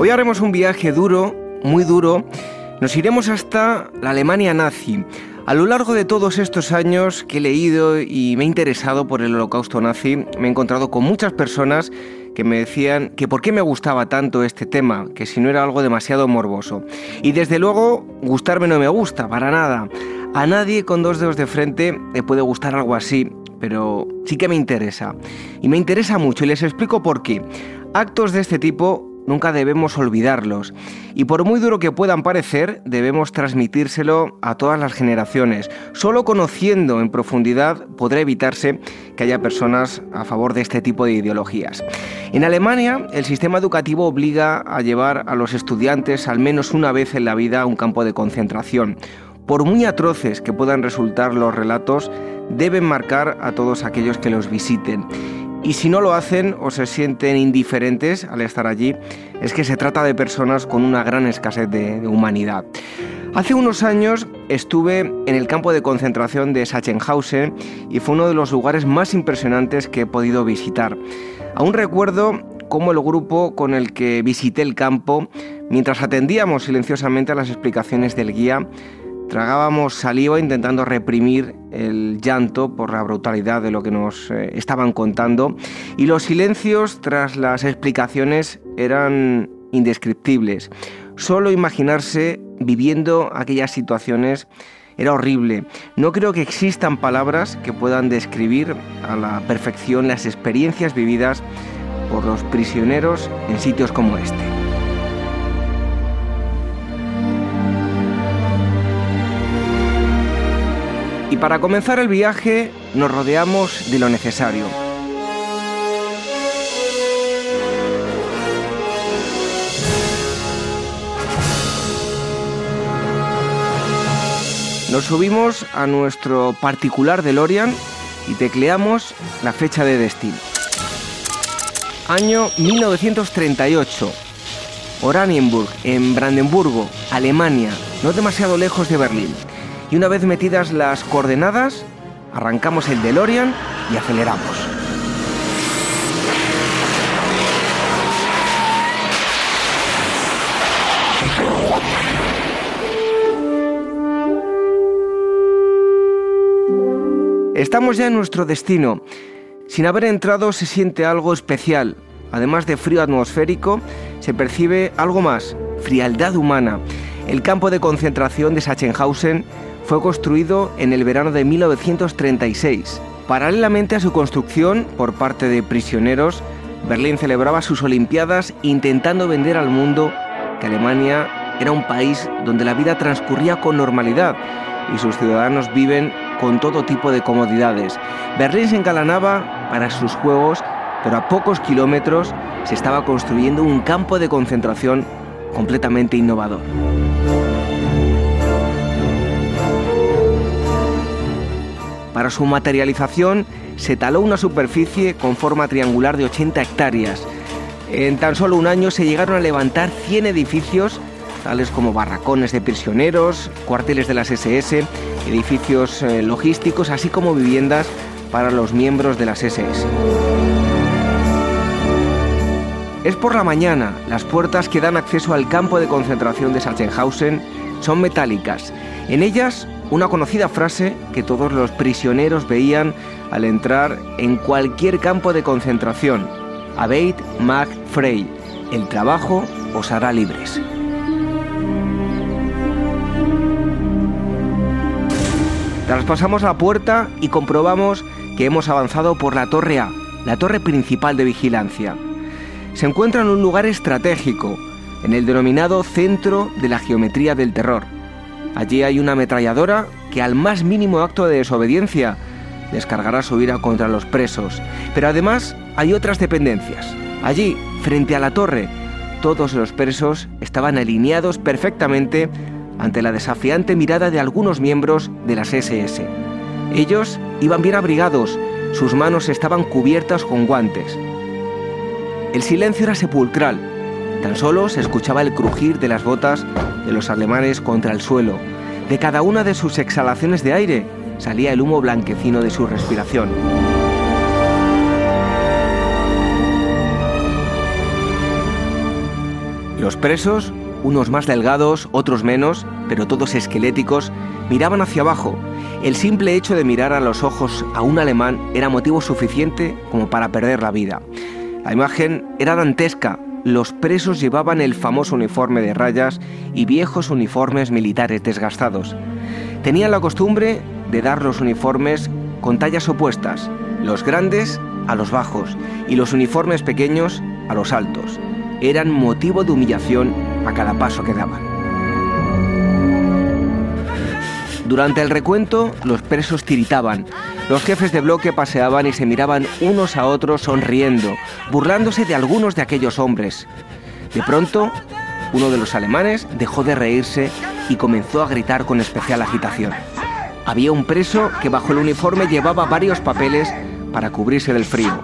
Hoy haremos un viaje duro, muy duro. Nos iremos hasta la Alemania nazi. A lo largo de todos estos años que he leído y me he interesado por el holocausto nazi, me he encontrado con muchas personas que me decían que por qué me gustaba tanto este tema, que si no era algo demasiado morboso. Y desde luego, gustarme no me gusta, para nada. A nadie con dos dedos de frente le puede gustar algo así, pero sí que me interesa. Y me interesa mucho y les explico por qué. Actos de este tipo nunca debemos olvidarlos. Y por muy duro que puedan parecer, debemos transmitírselo a todas las generaciones. Solo conociendo en profundidad podrá evitarse que haya personas a favor de este tipo de ideologías. En Alemania, el sistema educativo obliga a llevar a los estudiantes al menos una vez en la vida a un campo de concentración. Por muy atroces que puedan resultar los relatos, deben marcar a todos aquellos que los visiten. Y si no lo hacen o se sienten indiferentes al estar allí, es que se trata de personas con una gran escasez de, humanidad. Hace unos años estuve en el campo de concentración de Sachsenhausen y fue uno de los lugares más impresionantes que he podido visitar. Aún recuerdo cómo el grupo con el que visité el campo, mientras atendíamos silenciosamente a las explicaciones del guía, Tragábamos saliva intentando reprimir el llanto por la brutalidad de lo que nos eh, estaban contando y los silencios tras las explicaciones eran indescriptibles. Solo imaginarse viviendo aquellas situaciones era horrible. No creo que existan palabras que puedan describir a la perfección las experiencias vividas por los prisioneros en sitios como este. Y para comenzar el viaje nos rodeamos de lo necesario. Nos subimos a nuestro particular DeLorean y tecleamos la fecha de destino. Año 1938. Oranienburg, en Brandenburgo, Alemania, no demasiado lejos de Berlín. Y una vez metidas las coordenadas, arrancamos el DeLorean y aceleramos. Estamos ya en nuestro destino. Sin haber entrado se siente algo especial. Además de frío atmosférico, se percibe algo más, frialdad humana. El campo de concentración de Sachsenhausen fue construido en el verano de 1936. Paralelamente a su construcción por parte de prisioneros, Berlín celebraba sus Olimpiadas intentando vender al mundo que Alemania era un país donde la vida transcurría con normalidad y sus ciudadanos viven con todo tipo de comodidades. Berlín se encalanaba para sus juegos, pero a pocos kilómetros se estaba construyendo un campo de concentración completamente innovador. Para su materialización se taló una superficie con forma triangular de 80 hectáreas. En tan solo un año se llegaron a levantar 100 edificios, tales como barracones de prisioneros, cuarteles de las SS, edificios eh, logísticos, así como viviendas para los miembros de las SS. Es por la mañana, las puertas que dan acceso al campo de concentración de Sachsenhausen son metálicas. En ellas, una conocida frase que todos los prisioneros veían al entrar en cualquier campo de concentración. Abeit mag frei, el trabajo os hará libres. Traspasamos la puerta y comprobamos que hemos avanzado por la Torre A, la torre principal de vigilancia. Se encuentra en un lugar estratégico, en el denominado centro de la geometría del terror. Allí hay una ametralladora que al más mínimo acto de desobediencia descargará su ira contra los presos. Pero además hay otras dependencias. Allí, frente a la torre, todos los presos estaban alineados perfectamente ante la desafiante mirada de algunos miembros de las SS. Ellos iban bien abrigados, sus manos estaban cubiertas con guantes. El silencio era sepulcral, tan solo se escuchaba el crujir de las botas de los alemanes contra el suelo. De cada una de sus exhalaciones de aire salía el humo blanquecino de su respiración. Los presos unos más delgados, otros menos, pero todos esqueléticos, miraban hacia abajo. El simple hecho de mirar a los ojos a un alemán era motivo suficiente como para perder la vida. La imagen era dantesca. Los presos llevaban el famoso uniforme de rayas y viejos uniformes militares desgastados. Tenían la costumbre de dar los uniformes con tallas opuestas, los grandes a los bajos y los uniformes pequeños a los altos. Eran motivo de humillación a cada paso que daban. Durante el recuento, los presos tiritaban. Los jefes de bloque paseaban y se miraban unos a otros sonriendo, burlándose de algunos de aquellos hombres. De pronto, uno de los alemanes dejó de reírse y comenzó a gritar con especial agitación. Había un preso que bajo el uniforme llevaba varios papeles para cubrirse del frío.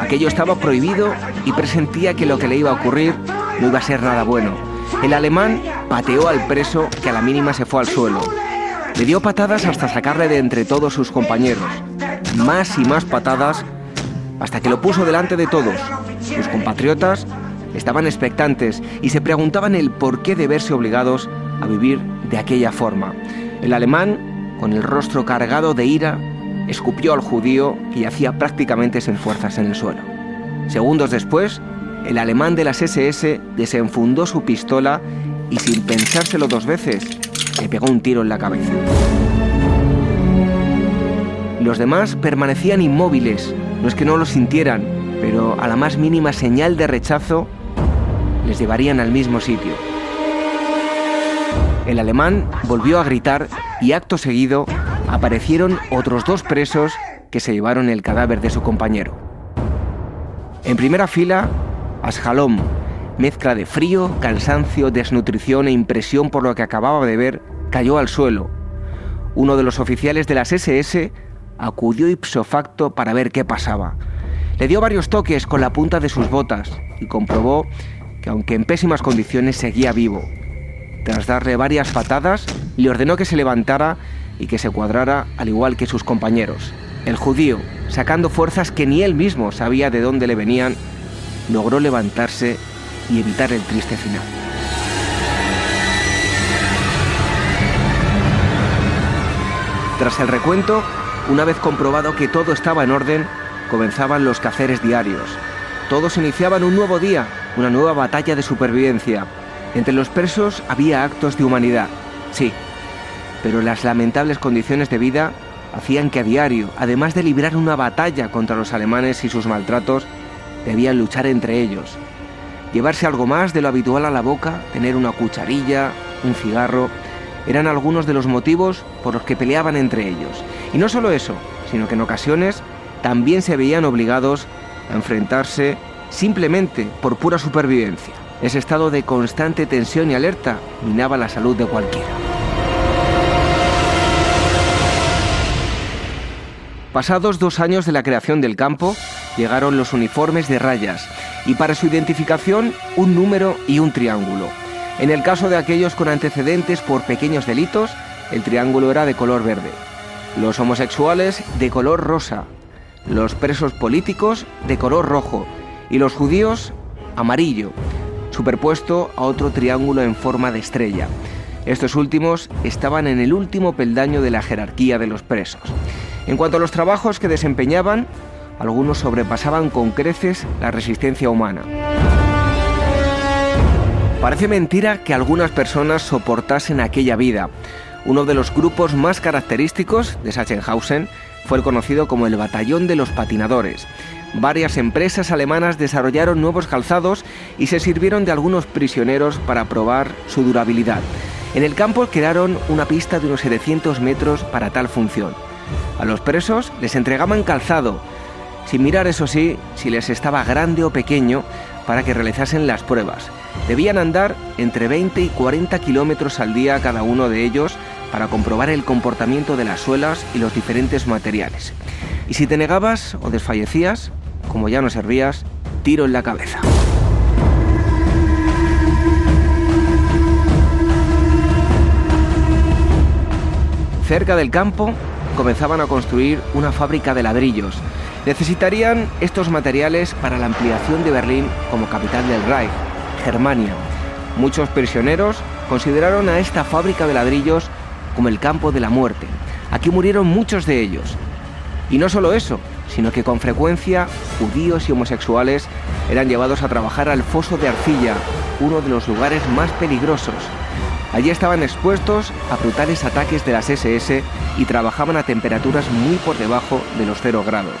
Aquello estaba prohibido y presentía que lo que le iba a ocurrir no iba a ser nada bueno. El alemán pateó al preso que a la mínima se fue al suelo. Le dio patadas hasta sacarle de entre todos sus compañeros. Más y más patadas hasta que lo puso delante de todos. Sus compatriotas estaban expectantes y se preguntaban el porqué de verse obligados a vivir de aquella forma. El alemán, con el rostro cargado de ira, escupió al judío que yacía prácticamente sin fuerzas en el suelo. Segundos después, el alemán de las SS desenfundó su pistola y sin pensárselo dos veces, le pegó un tiro en la cabeza. Los demás permanecían inmóviles, no es que no lo sintieran, pero a la más mínima señal de rechazo les llevarían al mismo sitio. El alemán volvió a gritar y acto seguido aparecieron otros dos presos que se llevaron el cadáver de su compañero. En primera fila, Asjalom, mezcla de frío, cansancio, desnutrición e impresión por lo que acababa de ver, cayó al suelo. Uno de los oficiales de las SS acudió ipso facto para ver qué pasaba. Le dio varios toques con la punta de sus botas y comprobó que aunque en pésimas condiciones seguía vivo. Tras darle varias patadas, le ordenó que se levantara y que se cuadrara al igual que sus compañeros. El judío, sacando fuerzas que ni él mismo sabía de dónde le venían, logró levantarse y evitar el triste final. Tras el recuento, una vez comprobado que todo estaba en orden, comenzaban los caceres diarios. Todos iniciaban un nuevo día, una nueva batalla de supervivencia. Entre los presos había actos de humanidad, sí, pero las lamentables condiciones de vida hacían que a diario, además de librar una batalla contra los alemanes y sus maltratos, debían luchar entre ellos. Llevarse algo más de lo habitual a la boca, tener una cucharilla, un cigarro, eran algunos de los motivos por los que peleaban entre ellos. Y no solo eso, sino que en ocasiones también se veían obligados a enfrentarse simplemente por pura supervivencia. Ese estado de constante tensión y alerta minaba la salud de cualquiera. Pasados dos años de la creación del campo, llegaron los uniformes de rayas y para su identificación un número y un triángulo. En el caso de aquellos con antecedentes por pequeños delitos, el triángulo era de color verde. Los homosexuales de color rosa, los presos políticos de color rojo y los judíos amarillo, superpuesto a otro triángulo en forma de estrella. Estos últimos estaban en el último peldaño de la jerarquía de los presos. En cuanto a los trabajos que desempeñaban, algunos sobrepasaban con creces la resistencia humana. Parece mentira que algunas personas soportasen aquella vida. Uno de los grupos más característicos de Sachsenhausen fue el conocido como el Batallón de los Patinadores. Varias empresas alemanas desarrollaron nuevos calzados y se sirvieron de algunos prisioneros para probar su durabilidad. En el campo quedaron una pista de unos 700 metros para tal función. A los presos les entregaban calzado, sin mirar eso sí si les estaba grande o pequeño para que realizasen las pruebas. Debían andar entre 20 y 40 kilómetros al día cada uno de ellos para comprobar el comportamiento de las suelas y los diferentes materiales. Y si te negabas o desfallecías, como ya no servías, tiro en la cabeza. Cerca del campo comenzaban a construir una fábrica de ladrillos. Necesitarían estos materiales para la ampliación de Berlín como capital del Reich, Germania. Muchos prisioneros consideraron a esta fábrica de ladrillos como el campo de la muerte. Aquí murieron muchos de ellos. Y no solo eso, sino que con frecuencia judíos y homosexuales eran llevados a trabajar al foso de arcilla, uno de los lugares más peligrosos. Allí estaban expuestos a brutales ataques de las SS y trabajaban a temperaturas muy por debajo de los 0 grados.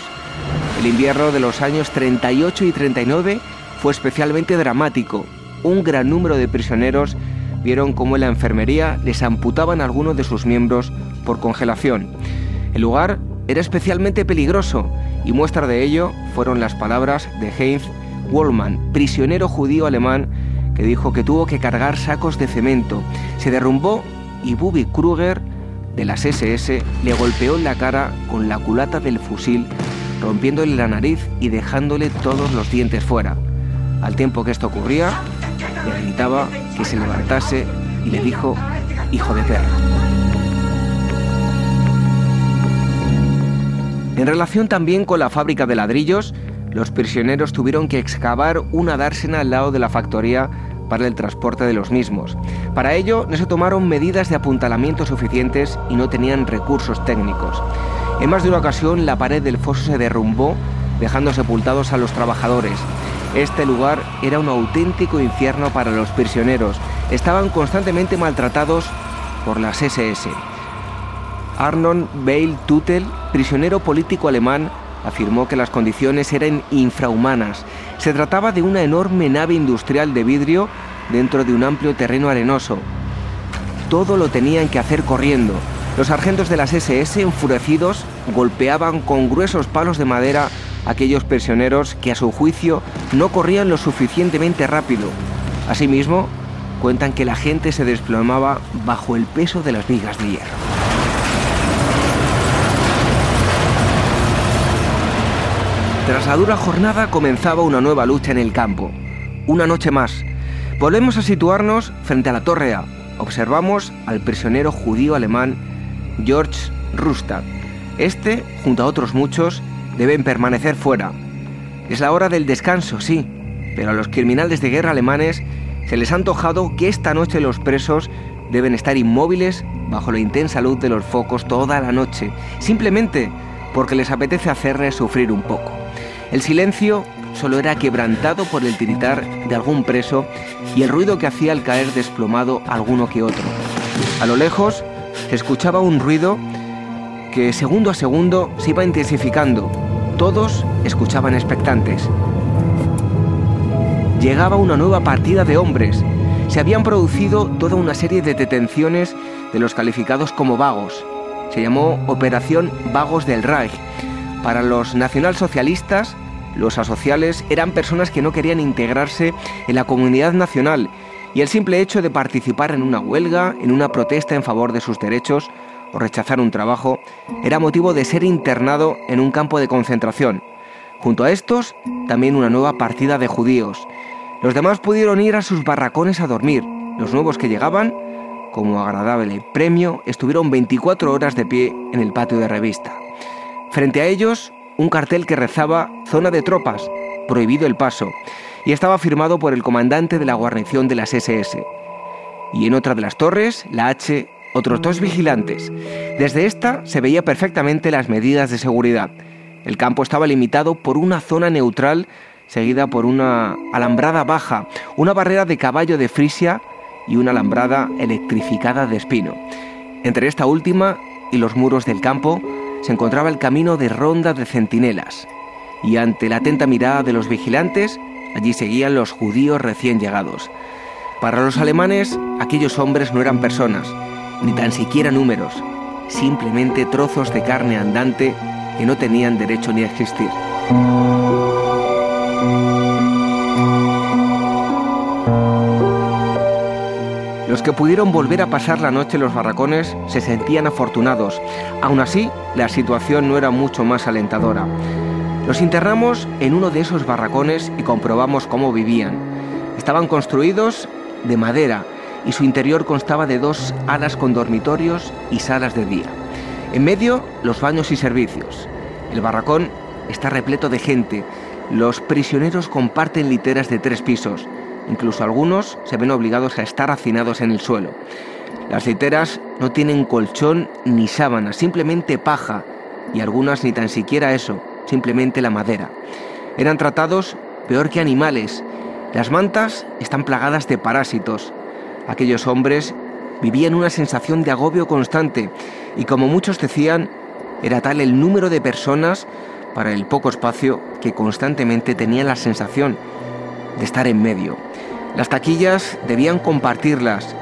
Invierno de los años 38 y 39 fue especialmente dramático. Un gran número de prisioneros vieron cómo en la enfermería les amputaban algunos de sus miembros por congelación. El lugar era especialmente peligroso y muestra de ello fueron las palabras de Heinz Wollmann, prisionero judío alemán que dijo que tuvo que cargar sacos de cemento. Se derrumbó y Bubi Kruger de las SS le golpeó en la cara con la culata del fusil, rompiéndole la nariz y dejándole todos los dientes fuera. Al tiempo que esto ocurría, le gritaba que se levantase y le dijo, hijo de perro. En relación también con la fábrica de ladrillos, los prisioneros tuvieron que excavar una dársena al lado de la factoría para el transporte de los mismos. Para ello no se tomaron medidas de apuntalamiento suficientes y no tenían recursos técnicos. En más de una ocasión la pared del foso se derrumbó, dejando sepultados a los trabajadores. Este lugar era un auténtico infierno para los prisioneros. Estaban constantemente maltratados por las SS. Arnon Bale Tutel, prisionero político alemán, afirmó que las condiciones eran infrahumanas. Se trataba de una enorme nave industrial de vidrio dentro de un amplio terreno arenoso. Todo lo tenían que hacer corriendo. Los sargentos de las SS, enfurecidos, golpeaban con gruesos palos de madera a aquellos prisioneros que a su juicio no corrían lo suficientemente rápido. Asimismo, cuentan que la gente se desplomaba bajo el peso de las vigas de hierro. Tras la dura jornada comenzaba una nueva lucha en el campo. Una noche más. Volvemos a situarnos frente a la Torre A. Observamos al prisionero judío alemán George Rustad. Este, junto a otros muchos, deben permanecer fuera. Es la hora del descanso, sí, pero a los criminales de guerra alemanes se les ha antojado que esta noche los presos deben estar inmóviles bajo la intensa luz de los focos toda la noche, simplemente porque les apetece hacerles sufrir un poco. El silencio solo era quebrantado por el tiritar de algún preso y el ruido que hacía al caer desplomado alguno que otro. A lo lejos se escuchaba un ruido que segundo a segundo se iba intensificando. Todos escuchaban expectantes. Llegaba una nueva partida de hombres. Se habían producido toda una serie de detenciones de los calificados como vagos. Se llamó Operación Vagos del Reich. Para los nacionalsocialistas, los asociales eran personas que no querían integrarse en la comunidad nacional y el simple hecho de participar en una huelga, en una protesta en favor de sus derechos o rechazar un trabajo, era motivo de ser internado en un campo de concentración. Junto a estos, también una nueva partida de judíos. Los demás pudieron ir a sus barracones a dormir. Los nuevos que llegaban, como agradable premio, estuvieron 24 horas de pie en el patio de revista. Frente a ellos, un cartel que rezaba Zona de tropas, prohibido el paso, y estaba firmado por el comandante de la guarnición de las SS. Y en otra de las torres, la H, otros dos vigilantes. Desde esta se veía perfectamente las medidas de seguridad. El campo estaba limitado por una zona neutral seguida por una alambrada baja, una barrera de caballo de Frisia y una alambrada electrificada de espino. Entre esta última y los muros del campo se encontraba el camino de ronda de centinelas, y ante la atenta mirada de los vigilantes, allí seguían los judíos recién llegados. Para los alemanes, aquellos hombres no eran personas, ni tan siquiera números, simplemente trozos de carne andante que no tenían derecho ni a existir. Los que pudieron volver a pasar la noche en los barracones se sentían afortunados. Aún así, la situación no era mucho más alentadora. Los internamos en uno de esos barracones y comprobamos cómo vivían. Estaban construidos de madera y su interior constaba de dos alas con dormitorios y salas de día. En medio, los baños y servicios. El barracón está repleto de gente. Los prisioneros comparten literas de tres pisos. Incluso algunos se ven obligados a estar hacinados en el suelo. Las literas no tienen colchón ni sábana, simplemente paja, y algunas ni tan siquiera eso, simplemente la madera. Eran tratados peor que animales. Las mantas están plagadas de parásitos. Aquellos hombres vivían una sensación de agobio constante y como muchos decían, era tal el número de personas para el poco espacio que constantemente tenían la sensación de estar en medio. Las taquillas debían compartirlas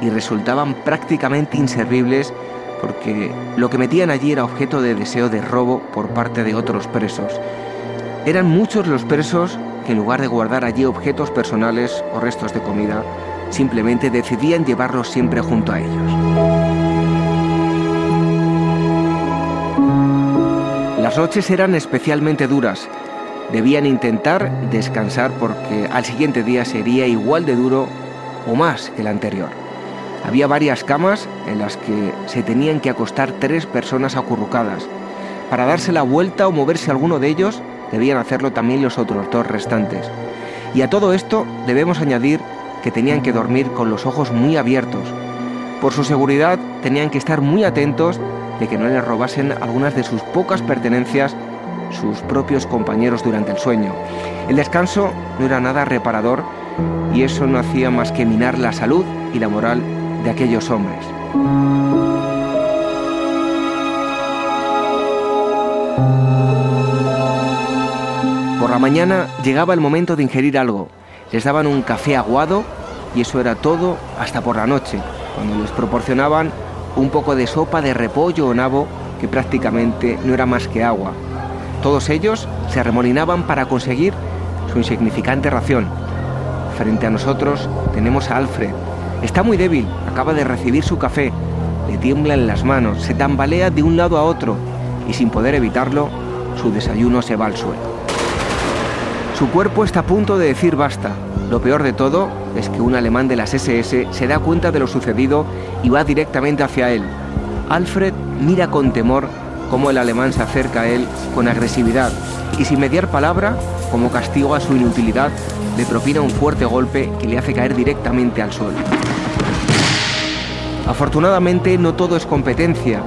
y resultaban prácticamente inservibles porque lo que metían allí era objeto de deseo de robo por parte de otros presos. Eran muchos los presos que en lugar de guardar allí objetos personales o restos de comida, simplemente decidían llevarlos siempre junto a ellos. Las noches eran especialmente duras. Debían intentar descansar porque al siguiente día sería igual de duro o más que el anterior. Había varias camas en las que se tenían que acostar tres personas acurrucadas. Para darse la vuelta o moverse alguno de ellos, debían hacerlo también los otros dos restantes. Y a todo esto debemos añadir que tenían que dormir con los ojos muy abiertos. Por su seguridad tenían que estar muy atentos de que no les robasen algunas de sus pocas pertenencias sus propios compañeros durante el sueño. El descanso no era nada reparador y eso no hacía más que minar la salud y la moral de aquellos hombres. Por la mañana llegaba el momento de ingerir algo. Les daban un café aguado y eso era todo hasta por la noche, cuando les proporcionaban un poco de sopa de repollo o nabo que prácticamente no era más que agua. Todos ellos se arremolinaban para conseguir su insignificante ración. Frente a nosotros tenemos a Alfred. Está muy débil, acaba de recibir su café, le tiemblan las manos, se tambalea de un lado a otro y sin poder evitarlo, su desayuno se va al suelo. Su cuerpo está a punto de decir basta. Lo peor de todo es que un alemán de las SS se da cuenta de lo sucedido y va directamente hacia él. Alfred mira con temor cómo el alemán se acerca a él con agresividad y sin mediar palabra, como castigo a su inutilidad, le propina un fuerte golpe que le hace caer directamente al suelo. Afortunadamente no todo es competencia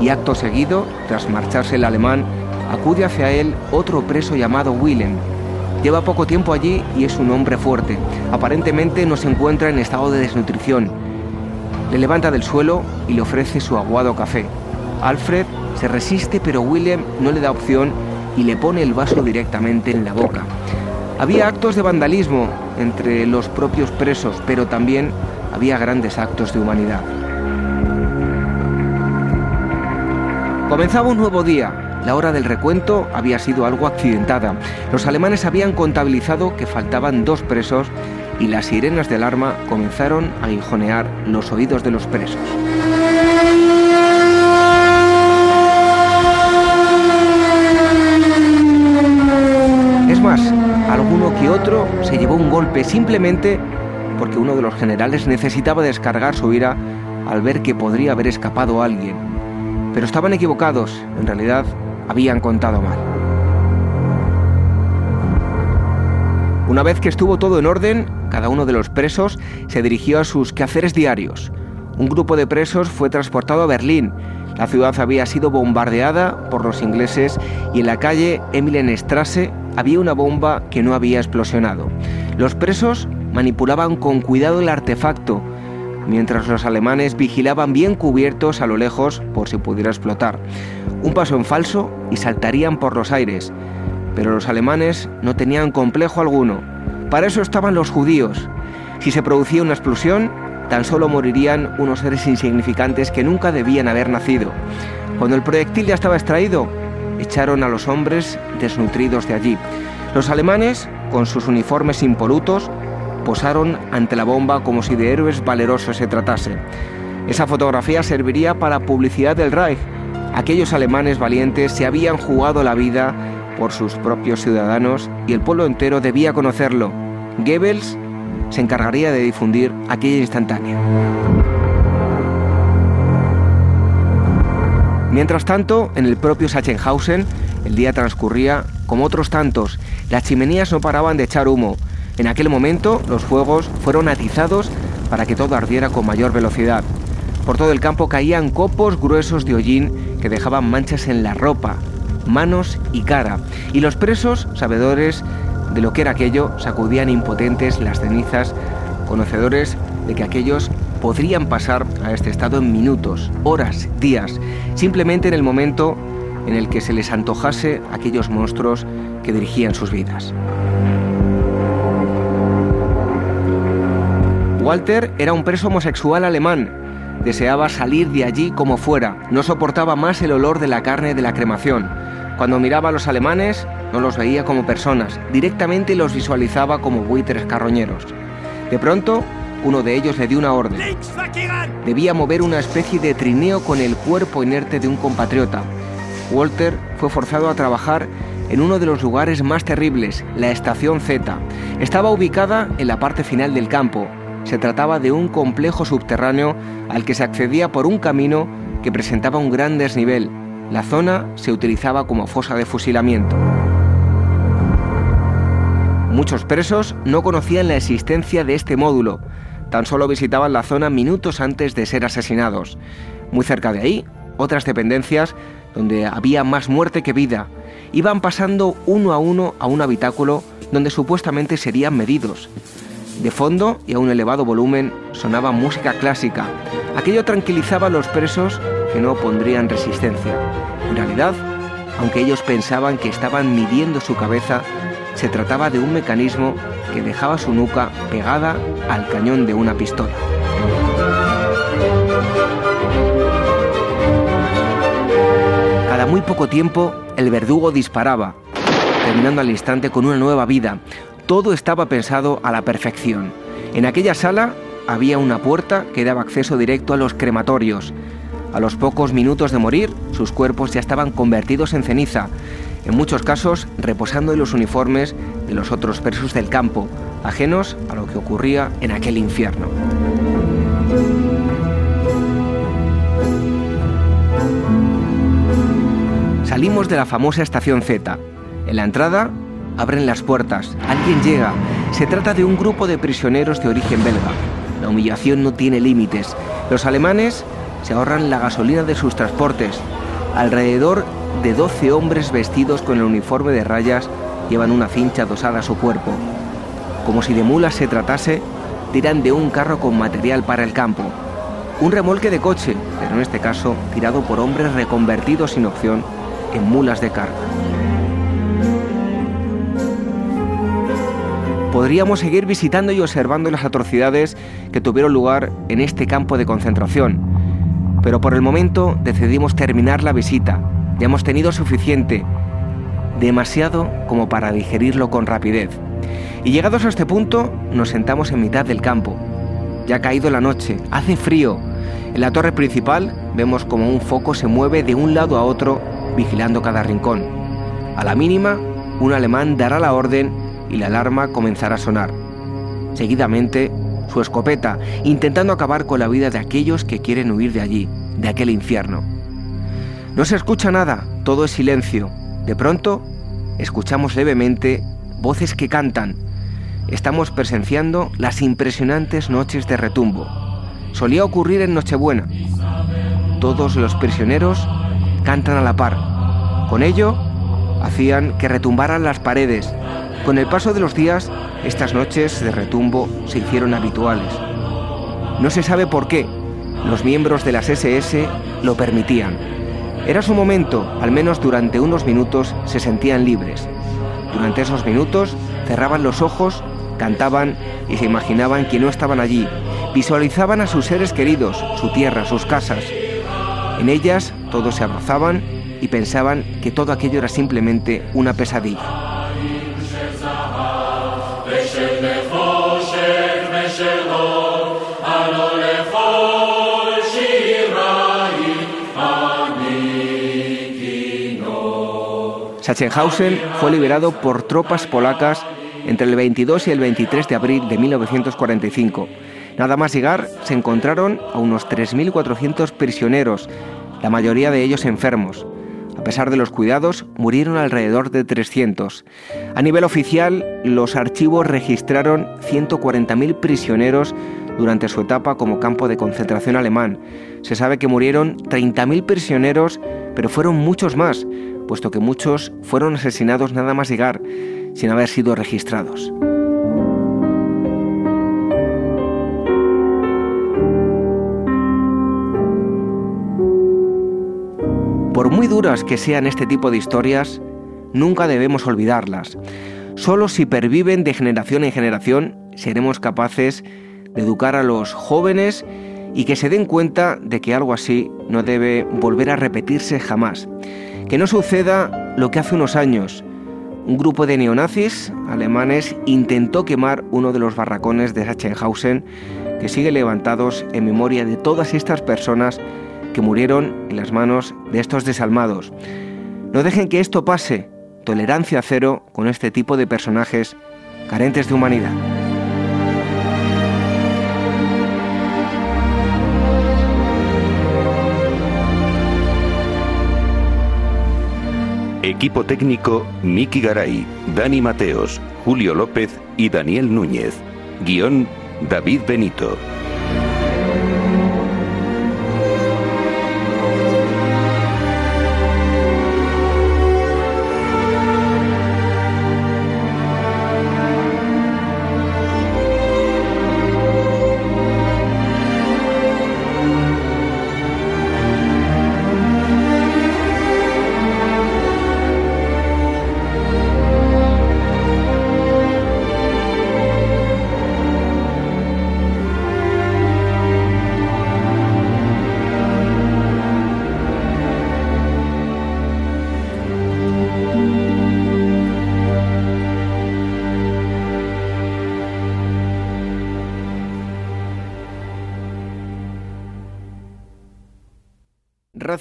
y acto seguido, tras marcharse el alemán, acude hacia él otro preso llamado Willem, Lleva poco tiempo allí y es un hombre fuerte. Aparentemente no se encuentra en estado de desnutrición. Le levanta del suelo y le ofrece su aguado café. Alfred se resiste pero William no le da opción y le pone el vaso directamente en la boca. Había actos de vandalismo entre los propios presos, pero también había grandes actos de humanidad. Comenzaba un nuevo día, la hora del recuento había sido algo accidentada. Los alemanes habían contabilizado que faltaban dos presos y las sirenas de alarma comenzaron a guijonear los oídos de los presos. Es más, alguno que otro se llevó un golpe simplemente porque uno de los generales necesitaba descargar su ira al ver que podría haber escapado alguien. Pero estaban equivocados, en realidad habían contado mal. Una vez que estuvo todo en orden, cada uno de los presos se dirigió a sus quehaceres diarios. Un grupo de presos fue transportado a Berlín. La ciudad había sido bombardeada por los ingleses y en la calle Emilenstrasse había una bomba que no había explosionado. Los presos manipulaban con cuidado el artefacto, mientras los alemanes vigilaban bien cubiertos a lo lejos por si pudiera explotar. Un paso en falso y saltarían por los aires, pero los alemanes no tenían complejo alguno. Para eso estaban los judíos. Si se producía una explosión, tan solo morirían unos seres insignificantes que nunca debían haber nacido. Cuando el proyectil ya estaba extraído, echaron a los hombres desnutridos de allí. Los alemanes, con sus uniformes impolutos, posaron ante la bomba como si de héroes valerosos se tratase. Esa fotografía serviría para publicidad del Reich. Aquellos alemanes valientes se habían jugado la vida por sus propios ciudadanos y el pueblo entero debía conocerlo. Goebbels se encargaría de difundir aquella instantánea. Mientras tanto, en el propio Sachsenhausen, el día transcurría como otros tantos. Las chimeneas no paraban de echar humo. En aquel momento los fuegos fueron atizados para que todo ardiera con mayor velocidad. Por todo el campo caían copos gruesos de hollín que dejaban manchas en la ropa, manos y cara, y los presos, sabedores de lo que era aquello, sacudían impotentes las cenizas, conocedores de que aquellos podrían pasar a este estado en minutos, horas, días, simplemente en el momento en el que se les antojase aquellos monstruos que dirigían sus vidas. Walter era un preso homosexual alemán. Deseaba salir de allí como fuera. No soportaba más el olor de la carne de la cremación. Cuando miraba a los alemanes, no los veía como personas, directamente los visualizaba como buitres carroñeros. De pronto, uno de ellos le dio una orden. Debía mover una especie de trineo con el cuerpo inerte de un compatriota. Walter fue forzado a trabajar en uno de los lugares más terribles, la Estación Z. Estaba ubicada en la parte final del campo, se trataba de un complejo subterráneo al que se accedía por un camino que presentaba un gran desnivel. La zona se utilizaba como fosa de fusilamiento. Muchos presos no conocían la existencia de este módulo, tan solo visitaban la zona minutos antes de ser asesinados. Muy cerca de ahí, otras dependencias donde había más muerte que vida, iban pasando uno a uno a un habitáculo donde supuestamente serían medidos. De fondo y a un elevado volumen sonaba música clásica. Aquello tranquilizaba a los presos que no pondrían resistencia. En realidad, aunque ellos pensaban que estaban midiendo su cabeza, se trataba de un mecanismo que dejaba su nuca pegada al cañón de una pistola. Cada muy poco tiempo, el verdugo disparaba, terminando al instante con una nueva vida. Todo estaba pensado a la perfección. En aquella sala había una puerta que daba acceso directo a los crematorios. A los pocos minutos de morir, sus cuerpos ya estaban convertidos en ceniza, en muchos casos reposando en los uniformes de los otros presos del campo, ajenos a lo que ocurría en aquel infierno. Salimos de la famosa estación Z. En la entrada abren las puertas, alguien llega. Se trata de un grupo de prisioneros de origen belga. La humillación no tiene límites. Los alemanes se ahorran la gasolina de sus transportes. Alrededor de 12 hombres vestidos con el uniforme de rayas llevan una cincha dosada a su cuerpo. Como si de mulas se tratase, tiran de un carro con material para el campo. Un remolque de coche, pero en este caso tirado por hombres reconvertidos sin opción en mulas de carga. Podríamos seguir visitando y observando las atrocidades que tuvieron lugar en este campo de concentración, pero por el momento decidimos terminar la visita. Ya hemos tenido suficiente, demasiado como para digerirlo con rapidez. Y llegados a este punto, nos sentamos en mitad del campo. Ya ha caído la noche, hace frío. En la torre principal vemos como un foco se mueve de un lado a otro, vigilando cada rincón. A la mínima, un alemán dará la orden y la alarma comenzará a sonar. Seguidamente, su escopeta, intentando acabar con la vida de aquellos que quieren huir de allí, de aquel infierno. No se escucha nada, todo es silencio. De pronto, escuchamos levemente voces que cantan. Estamos presenciando las impresionantes noches de retumbo. Solía ocurrir en Nochebuena. Todos los prisioneros cantan a la par. Con ello, hacían que retumbaran las paredes. Con el paso de los días, estas noches de retumbo se hicieron habituales. No se sabe por qué. Los miembros de las SS lo permitían. Era su momento, al menos durante unos minutos se sentían libres. Durante esos minutos cerraban los ojos, cantaban y se imaginaban que no estaban allí. Visualizaban a sus seres queridos, su tierra, sus casas. En ellas todos se abrazaban y pensaban que todo aquello era simplemente una pesadilla. Sachsenhausen fue liberado por tropas polacas entre el 22 y el 23 de abril de 1945. Nada más llegar, se encontraron a unos 3.400 prisioneros, la mayoría de ellos enfermos. A pesar de los cuidados, murieron alrededor de 300. A nivel oficial, los archivos registraron 140.000 prisioneros durante su etapa como campo de concentración alemán. Se sabe que murieron 30.000 prisioneros, pero fueron muchos más, puesto que muchos fueron asesinados nada más llegar, sin haber sido registrados. Por muy duras que sean este tipo de historias, nunca debemos olvidarlas. Solo si perviven de generación en generación seremos capaces de educar a los jóvenes y que se den cuenta de que algo así no debe volver a repetirse jamás. Que no suceda lo que hace unos años. Un grupo de neonazis alemanes intentó quemar uno de los barracones de Sachsenhausen que sigue levantados en memoria de todas estas personas que murieron en las manos de estos desalmados. No dejen que esto pase. Tolerancia cero con este tipo de personajes carentes de humanidad. Equipo técnico Miki Garay, Dani Mateos, Julio López y Daniel Núñez. Guión David Benito.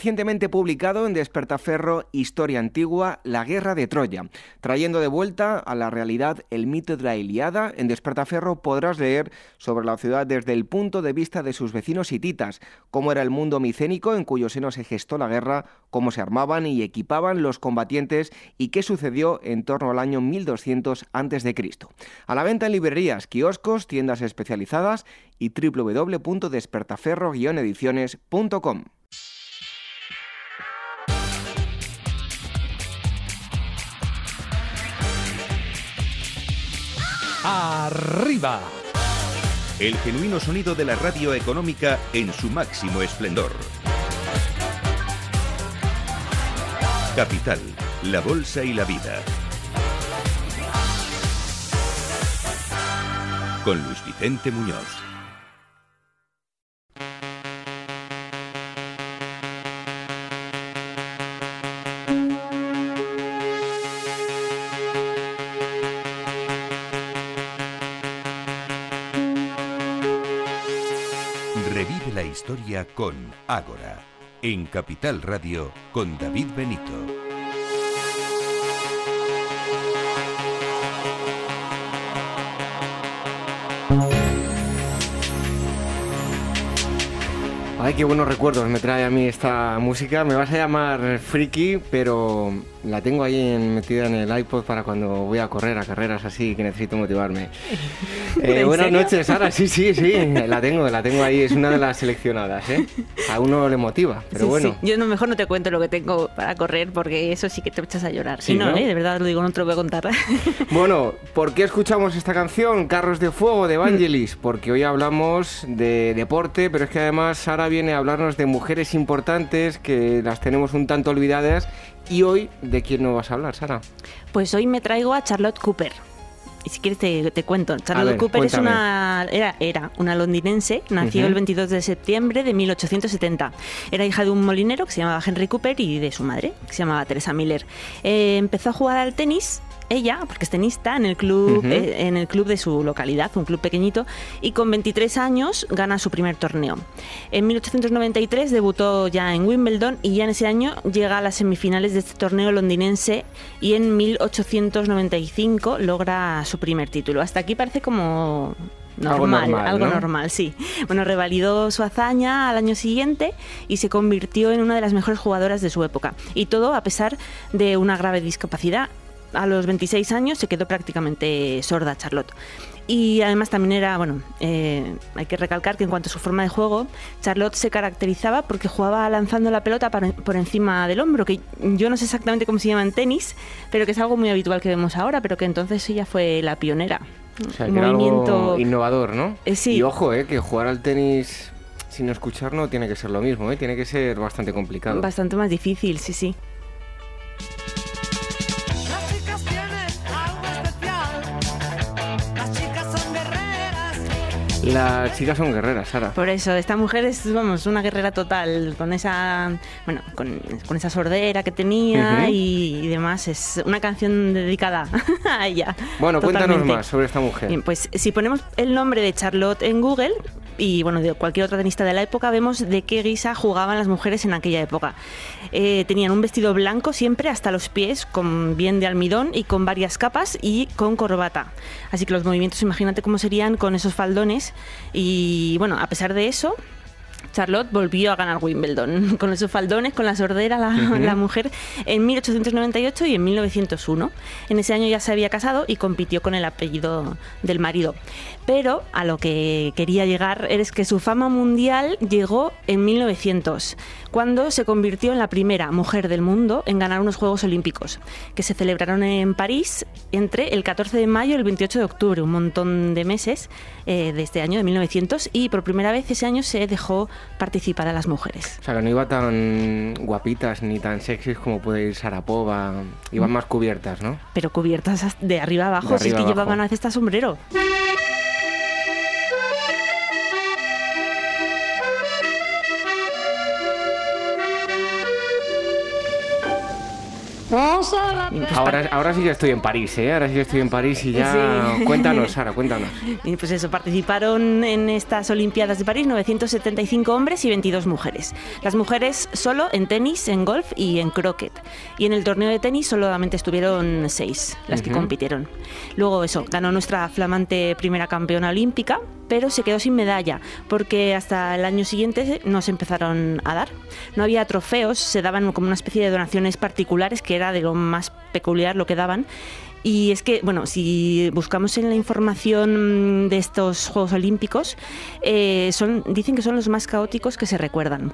Recientemente publicado en Despertaferro Historia Antigua, La Guerra de Troya, trayendo de vuelta a la realidad el mito de la Iliada. En Despertaferro podrás leer sobre la ciudad desde el punto de vista de sus vecinos hititas, cómo era el mundo micénico en cuyo seno se gestó la guerra, cómo se armaban y equipaban los combatientes y qué sucedió en torno al año 1200 a.C. A la venta en librerías, kioscos, tiendas especializadas y www.despertaferro-ediciones.com. Arriba. El genuino sonido de la radio económica en su máximo esplendor. Capital, la Bolsa y la Vida. Con Luis Vicente Muñoz. Con Ágora, en Capital Radio con David Benito. Ay, qué buenos recuerdos me trae a mí esta música. Me vas a llamar friki, pero la tengo ahí metida en el iPod para cuando voy a correr a carreras así que necesito motivarme. Eh, buenas noches, Sara. Sí, sí, sí, la tengo, la tengo ahí. Es una de las seleccionadas, ¿eh? A uno le motiva, pero bueno. Yo no, mejor no te cuento lo que tengo para correr porque eso sí que te echas a llorar. Sí, no, ¿eh? de verdad lo digo, no te lo voy a contar. Bueno, ¿por qué escuchamos esta canción, Carros de Fuego, de Evangelis? Porque hoy hablamos de deporte, pero es que además Sara viene a hablarnos de mujeres importantes que las tenemos un tanto olvidadas. Y hoy, ¿de quién nos vas a hablar, Sara? Pues hoy me traigo a Charlotte Cooper. Y si quieres te, cuento. Charlotte Cooper es una, era, era una londinense, nació el 22 de septiembre de 1870. Era hija de un molinero que se llamaba Henry Cooper y de su madre, que se llamaba Teresa Miller. Eh, empezó a jugar al tenis ella, porque es tenista, en el club, eh, en el club de su localidad, un club pequeñito, y con 23 años gana su primer torneo. En 1893 debutó ya en Wimbledon y ya en ese año llega a las semifinales de este torneo londinense y en 1895 logra su primer título. Hasta aquí parece como Normal, algo normal, sí. Bueno, revalidó su hazaña al año siguiente y se convirtió en una de las mejores jugadoras de su época. Y todo a pesar de una grave discapacidad a los 26 años se quedó prácticamente sorda Charlotte. Y además también era, bueno, eh, hay que recalcar que en cuanto a su forma de juego, Charlotte se caracterizaba porque jugaba lanzando la pelota por encima del hombro, que yo no sé exactamente cómo se llama en tenis, pero que es algo muy habitual que vemos ahora, pero que entonces ella fue la pionera. O sea, que movimiento... algo innovador, ¿no? Eh, sí. Y ojo, eh, que jugar al tenis sin escuchar no tiene que ser lo mismo, ¿eh? tiene que ser bastante complicado. Bastante más difícil, sí, sí. Las chicas son guerreras, Sara. Por eso, esta mujer es, vamos, una guerrera total, con esa, bueno, con, esa sordera que tenía y, demás. Es una canción dedicada a ella. Bueno, cuéntanos más sobre esta mujer. Bien, pues si ponemos el nombre de Charlotte en Google, y bueno, de cualquier otra tenista de la época, vemos de qué guisa jugaban las mujeres en aquella época. Eh, tenían un vestido blanco siempre hasta los pies, con bien de almidón y con varias capas y con corbata. Así que los movimientos, imagínate cómo serían con esos faldones. Y bueno, a pesar de eso, Charlotte volvió a ganar Wimbledon con esos faldones, con la sordera, la, mujer, en 1898 y en 1901. En ese año ya se había casado y compitió con el apellido del marido. Pero a lo que quería llegar es que su fama mundial llegó en 1900, cuando se convirtió en la primera mujer del mundo en ganar unos Juegos Olímpicos, que se celebraron en París entre el 14 de mayo y el 28 de octubre, un montón de meses eh, de este año, de 1900, y por primera vez ese año se dejó participar a las mujeres. O sea, que no iba tan guapitas ni tan sexys como puede ir Sarapova, iban mm. más cubiertas, ¿no? Pero cubiertas de arriba abajo, si es que llevaban a veces hasta sombrero. Ahora, ahora sí que estoy en París, ¿eh? Ahora sí que estoy en París y ya... Cuéntanos, Sara, cuéntanos. Y pues eso, participaron en estas Olimpiadas de París 975 hombres y 22 mujeres. Las mujeres solo en tenis, en golf y en croquet. Y en el torneo de tenis solamente estuvieron seis las que compitieron. Luego eso, ganó nuestra flamante primera campeona olímpica, pero se quedó sin medalla porque hasta el año siguiente nos empezaron a dar. No había trofeos, se daban como una especie de donaciones particulares que era de lo más peculiar lo que daban. Y es que, bueno, si buscamos en la información de estos Juegos Olímpicos, eh, son, dicen que son los más caóticos que se recuerdan.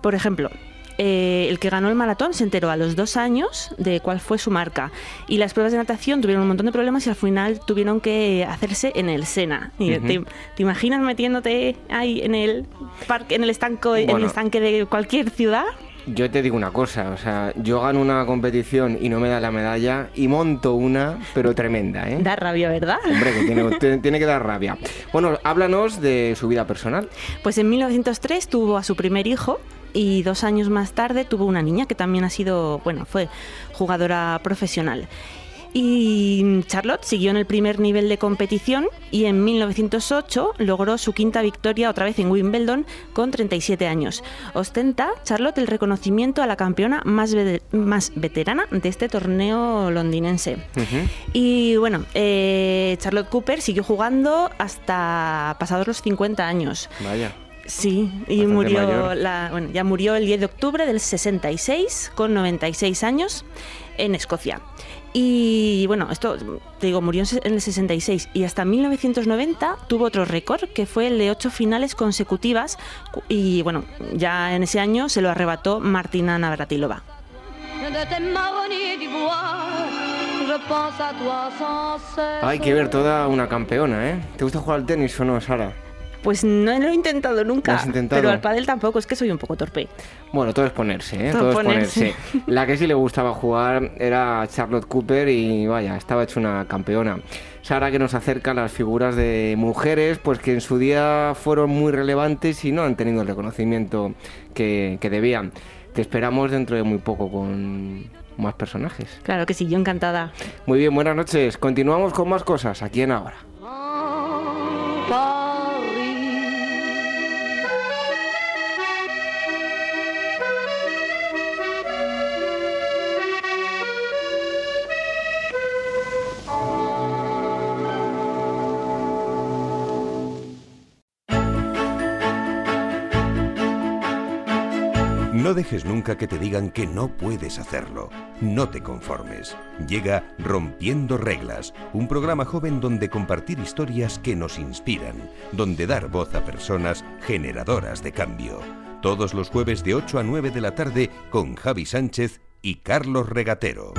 Por ejemplo, eh, el que ganó el maratón se enteró a los dos años de cuál fue su marca. Y las pruebas de natación tuvieron un montón de problemas y al final tuvieron que hacerse en el Sena. te, imaginas metiéndote ahí en el parque, en el estanco, en el estanque de cualquier ciudad? Yo te digo una cosa, o sea, yo gano una competición y no me da la medalla y monto una, pero tremenda, ¿eh? Da rabia, ¿verdad? Hombre, que tiene, tiene que dar rabia. Bueno, háblanos de su vida personal. Pues en 1903 tuvo a su primer hijo, y dos años más tarde tuvo una niña que también ha sido, bueno, fue jugadora profesional. Y Charlotte siguió en el primer nivel de competición y en 1908 logró su quinta victoria otra vez en Wimbledon con 37 años. Ostenta Charlotte el reconocimiento a la campeona más, más veterana de este torneo londinense. Y bueno, eh, Charlotte Cooper siguió jugando hasta pasados los 50 años. Vaya. Sí, y murió la, bueno, ya murió el 10 de octubre del 66 con 96 años en Escocia. Y bueno, esto te digo, murió en el 66 y hasta 1990 tuvo otro récord que fue el de ocho finales consecutivas y bueno, ya en ese año se lo arrebató Martina Navratilova. Hay que ver toda una campeona, ¿eh? ¿Te gusta jugar al tenis o no, Sara? Pues no lo he intentado nunca. Pero al pádel tampoco, es que soy un poco torpe. Bueno, todo es ponerse, ¿eh? Todo, es ponerse. La que sí le gustaba jugar era Charlotte Cooper y vaya, estaba hecha una campeona. Sara que nos acerca a las figuras de mujeres, pues que en su día fueron muy relevantes y no han tenido el reconocimiento que, que debían. Te esperamos dentro de muy poco con más personajes. Claro que sí, yo encantada. Muy bien, buenas noches. Continuamos con más cosas aquí en Ahora. No dejes nunca que te digan que no puedes hacerlo. No te conformes. Llega Rompiendo Reglas, un programa joven donde compartir historias que nos inspiran, donde dar voz a personas generadoras de cambio. Todos los jueves de 8 a 9 de la tarde con Javi Sánchez y Carlos Regatero.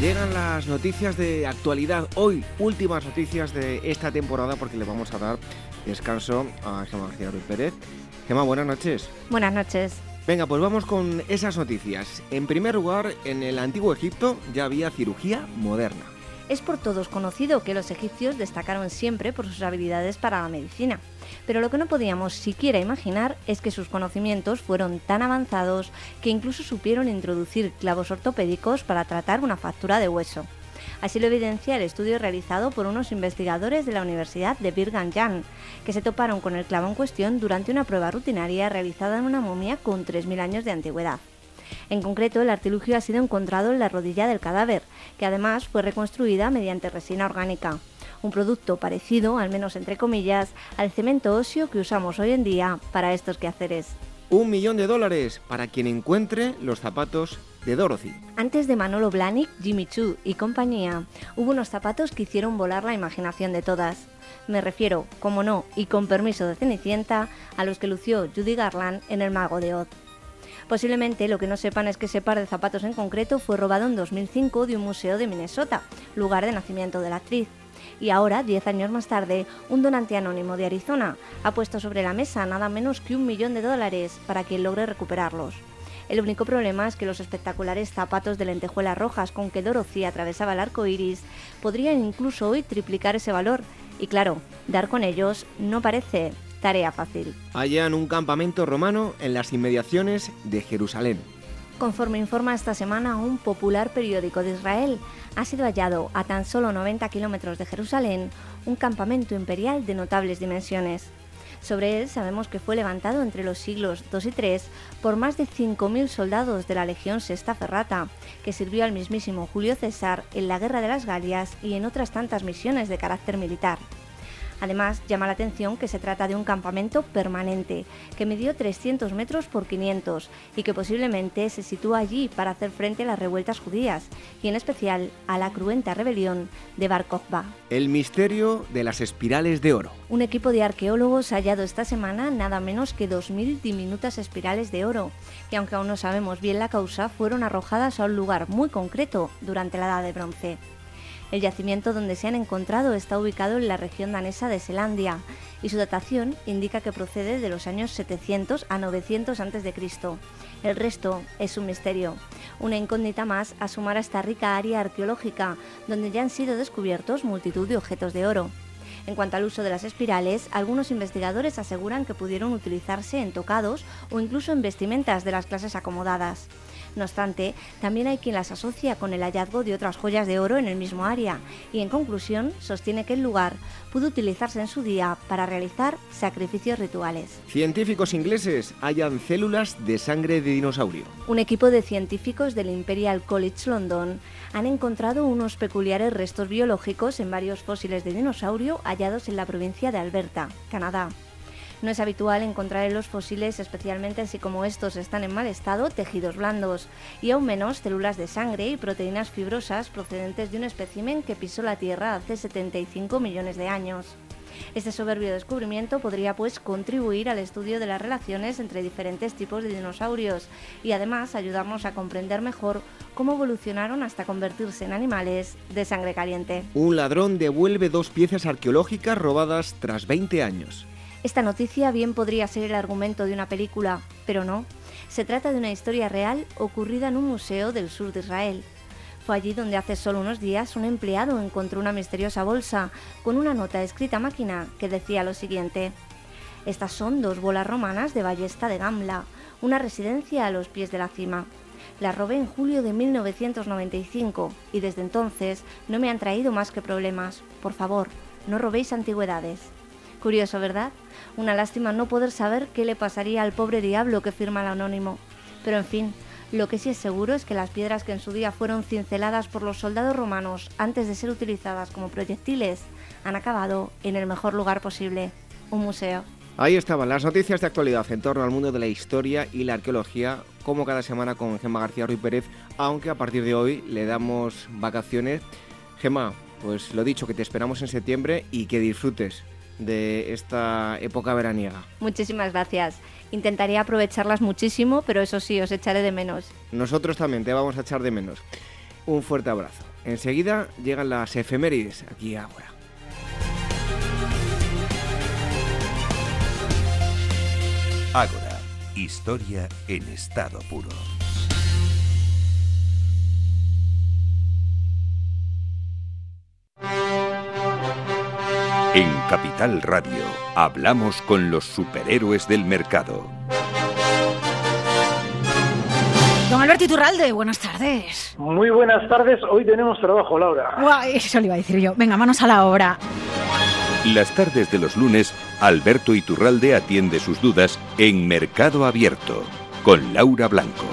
Llegan las noticias de actualidad. Hoy, últimas noticias de esta temporada porque le vamos a dar descanso a Gemma García Ruiz Pérez. Gemma, buenas noches. Buenas noches. Venga, pues vamos con esas noticias. En primer lugar, en el antiguo Egipto ya había cirugía moderna. Es por todos conocido que los egipcios destacaron siempre por sus habilidades para la medicina pero lo que no podíamos siquiera imaginar es que sus conocimientos fueron tan avanzados que incluso supieron introducir clavos ortopédicos para tratar una fractura de hueso. Así lo evidencia el estudio realizado por unos investigadores de la Universidad de Birmingham, que se toparon con el clavo en cuestión durante una prueba rutinaria realizada en una momia con 3.000 años de antigüedad. En concreto, el artilugio ha sido encontrado en la rodilla del cadáver, que además fue reconstruida mediante resina orgánica un producto parecido, al menos entre comillas, al cemento óseo que usamos hoy en día para estos quehaceres. Un millón de dólares para quien encuentre los zapatos de Dorothy. Antes de Manolo Blahnik, Jimmy Choo y compañía, hubo unos zapatos que hicieron volar la imaginación de todas. Me refiero, como no, y con permiso de Cenicienta, a los que lució Judy Garland en El Mago de Oz. Posiblemente lo que no sepan es que ese par de zapatos en concreto fue robado en 2005 de un museo de Minnesota, lugar de nacimiento de la actriz y ahora, 10 años más tarde, un donante anónimo de Arizona ha puesto sobre la mesa nada menos que un millón de dólares para quien logre recuperarlos. El único problema es que los espectaculares zapatos de lentejuelas rojas con que Dorothy atravesaba el arco iris podrían incluso hoy triplicar ese valor, Y claro, dar con ellos no parece tarea fácil. Hallan un campamento romano en las inmediaciones de Jerusalén. Conforme informa esta semana un popular periódico de Israel, ha sido hallado a tan solo 90 kilómetros de Jerusalén un campamento imperial de notables dimensiones. Sobre él sabemos que fue levantado entre los siglos II y III por más de 5.000 soldados de la Legión Sexta Ferrata, que sirvió al mismísimo Julio César en la Guerra de las Galias y en otras tantas misiones de carácter militar. Además, llama la atención que se trata de un campamento permanente, que midió 300 metros por 500 y que posiblemente se sitúa allí para hacer frente a las revueltas judías y en especial a la cruenta rebelión de Bar Kokhba. El misterio de las espirales de oro. Un equipo de arqueólogos ha hallado esta semana nada menos que 2.000 diminutas espirales de oro, que aunque aún no sabemos bien la causa, fueron arrojadas a un lugar muy concreto durante la Edad de Bronce. El yacimiento donde se han encontrado está ubicado en la región danesa de Selandia y su datación indica que procede de los años 700 a 900 a.C. El resto es un misterio, una incógnita más a sumar a esta rica área arqueológica donde ya han sido descubiertos multitud de objetos de oro. En cuanto al uso de las espirales, algunos investigadores aseguran que pudieron utilizarse en tocados o incluso en vestimentas de las clases acomodadas. No obstante, también hay quien las asocia con el hallazgo de otras joyas de oro en el mismo área y en conclusión sostiene que el lugar pudo utilizarse en su día para realizar sacrificios rituales. Científicos ingleses hallan células de sangre de dinosaurio. Un equipo de científicos del Imperial College London han encontrado unos peculiares restos biológicos en varios fósiles de dinosaurio hallados en la provincia de Alberta, Canadá. No es habitual encontrar en los fósiles, especialmente si como estos están en mal estado, tejidos blandos, y aún menos células de sangre y proteínas fibrosas procedentes de un espécimen que pisó la Tierra hace 75 millones de años. Este soberbio descubrimiento podría pues contribuir al estudio de las relaciones entre diferentes tipos de dinosaurios y además ayudarnos a comprender mejor cómo evolucionaron hasta convertirse en animales de sangre caliente. Un ladrón devuelve dos piezas arqueológicas robadas tras 20 años. Esta noticia bien podría ser el argumento de una película, pero no. Se trata de una historia real ocurrida en un museo del sur de Israel. Fue allí donde hace solo unos días un empleado encontró una misteriosa bolsa con una nota escrita a máquina que decía lo siguiente. Estas son dos bolas romanas de ballesta de Gamla, una residencia a los pies de la cima. Las robé en julio de 1995 y desde entonces no me han traído más que problemas. Por favor, no robéis antigüedades. Curioso, ¿verdad? Una lástima no poder saber qué le pasaría al pobre diablo que firma el anónimo. Pero en fin, lo que sí es seguro es que las piedras que en su día fueron cinceladas por los soldados romanos antes de ser utilizadas como proyectiles han acabado en el mejor lugar posible, un museo. Ahí estaban las noticias de actualidad en torno al mundo de la historia y la arqueología, como cada semana con Gemma García Ruiz Pérez, aunque a partir de hoy le damos vacaciones. Gemma, pues lo dicho, que te esperamos en septiembre y que disfrutes de esta época veraniega. Muchísimas gracias. Intentaré aprovecharlas muchísimo, pero eso sí, os echaré de menos. Nosotros también te vamos a echar de menos. Un fuerte abrazo. Enseguida llegan las efemérides aquí ahora. Ágora, historia en estado puro. En Capital Radio hablamos con los superhéroes del mercado. Don Alberto Iturralde, buenas tardes. Muy buenas tardes, hoy tenemos trabajo, Laura. Guay, eso le iba a decir yo. Venga, manos a la obra. Las tardes de los lunes, Alberto Iturralde atiende sus dudas en Mercado Abierto, con Laura Blanco.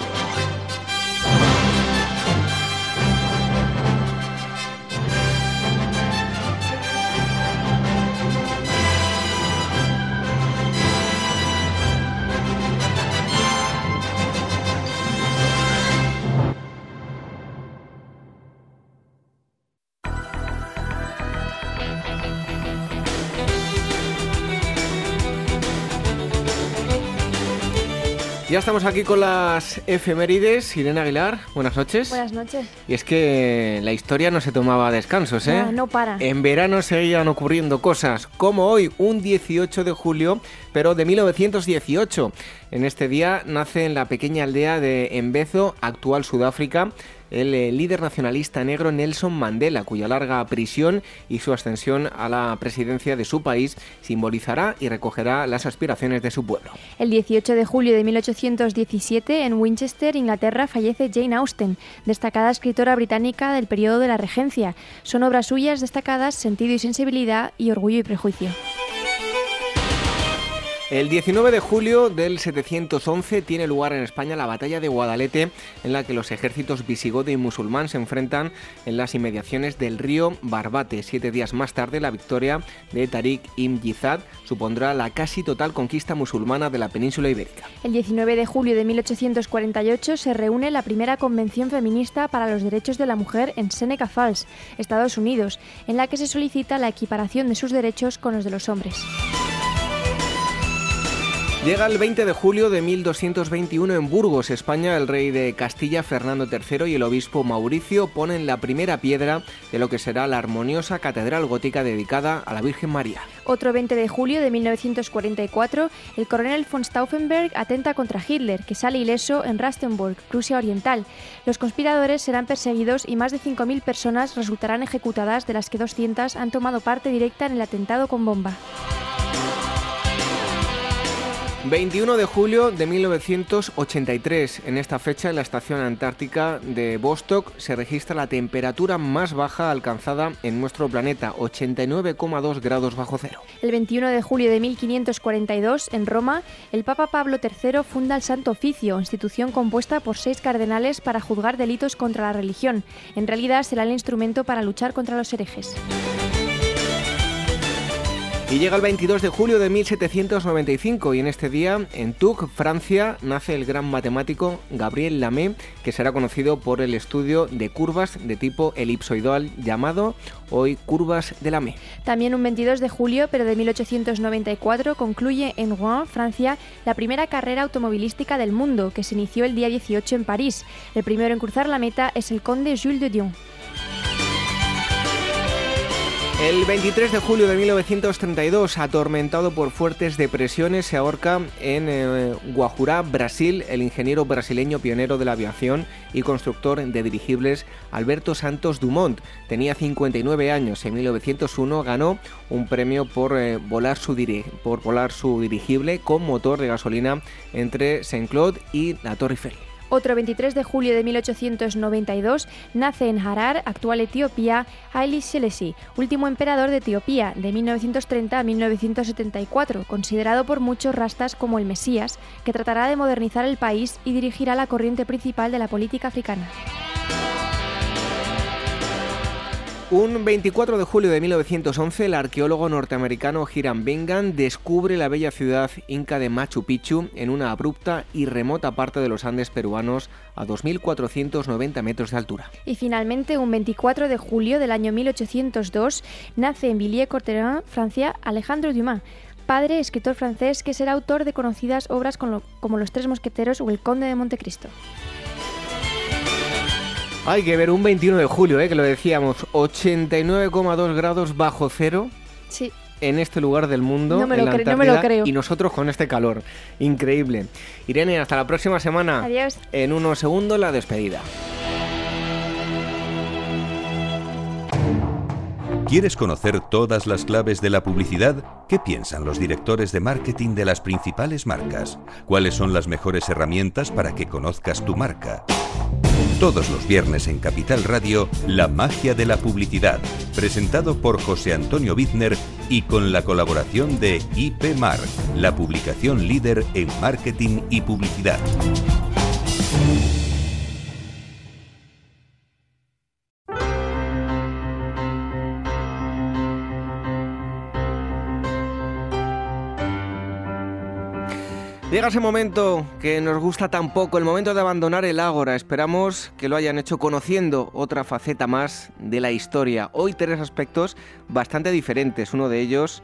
Estamos aquí con las efemérides. Irene Aguilar, buenas noches. Buenas noches. Y es que la historia no se tomaba descansos, ¿eh? No, no para. En verano seguían ocurriendo cosas, como hoy, un 18 de julio, pero de 1918. En este día nace en la pequeña aldea de Embezo, actual Sudáfrica, el eh, líder nacionalista negro Nelson Mandela, cuya larga prisión y su ascensión a la presidencia de su país simbolizará y recogerá las aspiraciones de su pueblo. El 18 de julio de 1817, en Winchester, Inglaterra, fallece Jane Austen, destacada escritora británica del periodo de la Regencia. Son obras suyas destacadas Sentido y Sensibilidad y Orgullo y Prejuicio. El 19 de julio del 711 tiene lugar en España la batalla de Guadalete, en la que los ejércitos visigodo y musulmán se enfrentan en las inmediaciones del río Barbate. Siete días más tarde, la victoria de Tariq ibn Yizad supondrá la casi total conquista musulmana de la península ibérica. El 19 de julio de 1848 se reúne la primera convención feminista para los derechos de la mujer en Seneca Falls, Estados Unidos, en la que se solicita la equiparación de sus derechos con los de los hombres. Llega el 20 de julio de 1221 en Burgos, España. El rey de Castilla, Fernando III, y el obispo Mauricio ponen la primera piedra de lo que será la armoniosa catedral gótica dedicada a la Virgen María. Otro 20 de julio de 1944, el coronel von Stauffenberg atenta contra Hitler, que sale ileso en Rastenburg, Prusia Oriental. Los conspiradores serán perseguidos y más de 5.000 personas resultarán ejecutadas, de las que 200 han tomado parte directa en el atentado con bomba. 21 de julio de 1983. En esta fecha, en la estación antártica de Vostok se registra la temperatura más baja alcanzada en nuestro planeta, 89,2 grados bajo cero. El 21 de julio de 1542, en Roma, el Papa Pablo III funda el Santo Oficio, institución compuesta por seis cardenales para juzgar delitos contra la religión. En realidad será el instrumento para luchar contra los herejes. Y llega el 22 de julio de 1795 y en este día, en Tours, Francia, nace el gran matemático Gabriel Lamé, que será conocido por el estudio de curvas de tipo elipsoidal llamado hoy curvas de Lamé. También un 22 de julio, pero de 1894, concluye en Rouen, Francia, la primera carrera automovilística del mundo, que se inició el día 18 en París. El primero en cruzar la meta es el conde Jules de Dion. El 23 de julio de 1932, atormentado por fuertes depresiones, se ahorca en eh, Guajurá, Brasil, el ingeniero brasileño pionero de la aviación y constructor de dirigibles Alberto Santos Dumont. Tenía 59 años. En 1901 ganó un premio por, eh, volar, su por volar su dirigible con motor de gasolina entre Saint-Claude y la Torre Eiffel. Otro 23 de julio de 1892 nace en Harar, actual Etiopía, Haile Selassie, último emperador de Etiopía, de 1930 a 1974, considerado por muchos rastas como el Mesías, que tratará de modernizar el país y dirigirá la corriente principal de la política africana. Un 24 de julio de 1911, el arqueólogo norteamericano Hiram Bingham descubre la bella ciudad inca de Machu Picchu en una abrupta y remota parte de los Andes peruanos a 2.490 metros de altura. Y finalmente, un 24 de julio del año 1802, nace en Villiers-Corterin, Francia, Alejandro Dumas, padre escritor francés que será autor de conocidas obras como Los Tres Mosqueteros o El Conde de Montecristo. Hay que ver un 21 de julio, eh, que lo decíamos, 89,2 grados bajo cero. Sí. En este lugar del mundo, no me, en lo, la no me lo creo. Y nosotros con este calor. Increíble. Irene, hasta la próxima semana. Adiós. En unos segundos la despedida. ¿Quieres conocer todas las claves de la publicidad? ¿Qué piensan los directores de marketing de las principales marcas? ¿Cuáles son las mejores herramientas para que conozcas tu marca? Todos los viernes en Capital Radio, La magia de la publicidad, presentado por José Antonio Bizner y con la colaboración de IP Mar, la publicación líder en marketing y publicidad. Llega ese momento que nos gusta tan poco, el momento de abandonar el ágora. Esperamos que lo hayan hecho conociendo otra faceta más de la historia. Hoy tres aspectos bastante diferentes. Uno de ellos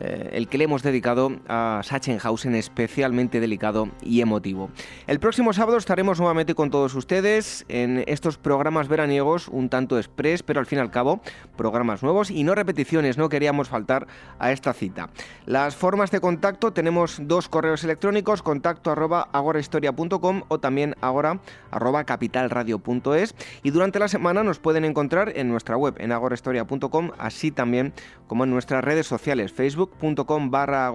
eh, el que le hemos dedicado a Sachsenhausen, especialmente delicado y emotivo. El próximo sábado estaremos nuevamente con todos ustedes en estos programas veraniegos, un tanto express, pero al fin y al cabo, programas nuevos y no repeticiones, no queríamos faltar a esta cita. Las formas de contacto tenemos dos correos electrónicos, contacto arroba agorahistoria.com o también agora arroba capitalradio.es y durante la semana nos pueden encontrar en nuestra web en agorahistoria.com, así también como en nuestras redes sociales, facebook.com barra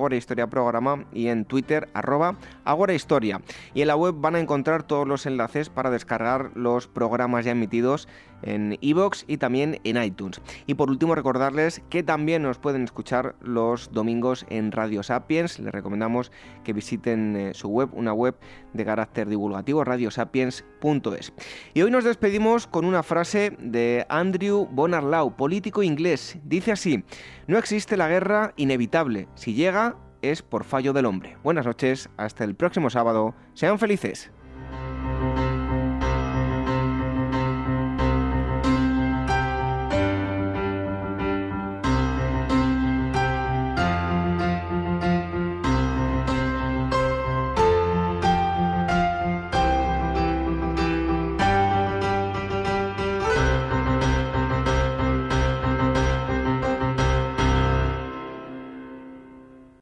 programa y en Twitter arroba agorahistoria. Y en la web van a encontrar todos los enlaces para descargar los programas ya emitidos en iVoox y también en iTunes. Y por último recordarles que también nos pueden escuchar los domingos en Radio Sapiens. Les recomendamos que visiten eh, su web, una web de carácter divulgativo, radiosapiens.es. Y hoy nos despedimos con una frase de Andrew Bonarlau, político inglés. Dice así, no existe la guerra inevitable. Si llega, es por fallo del hombre. Buenas noches, hasta el próximo sábado. Sean felices.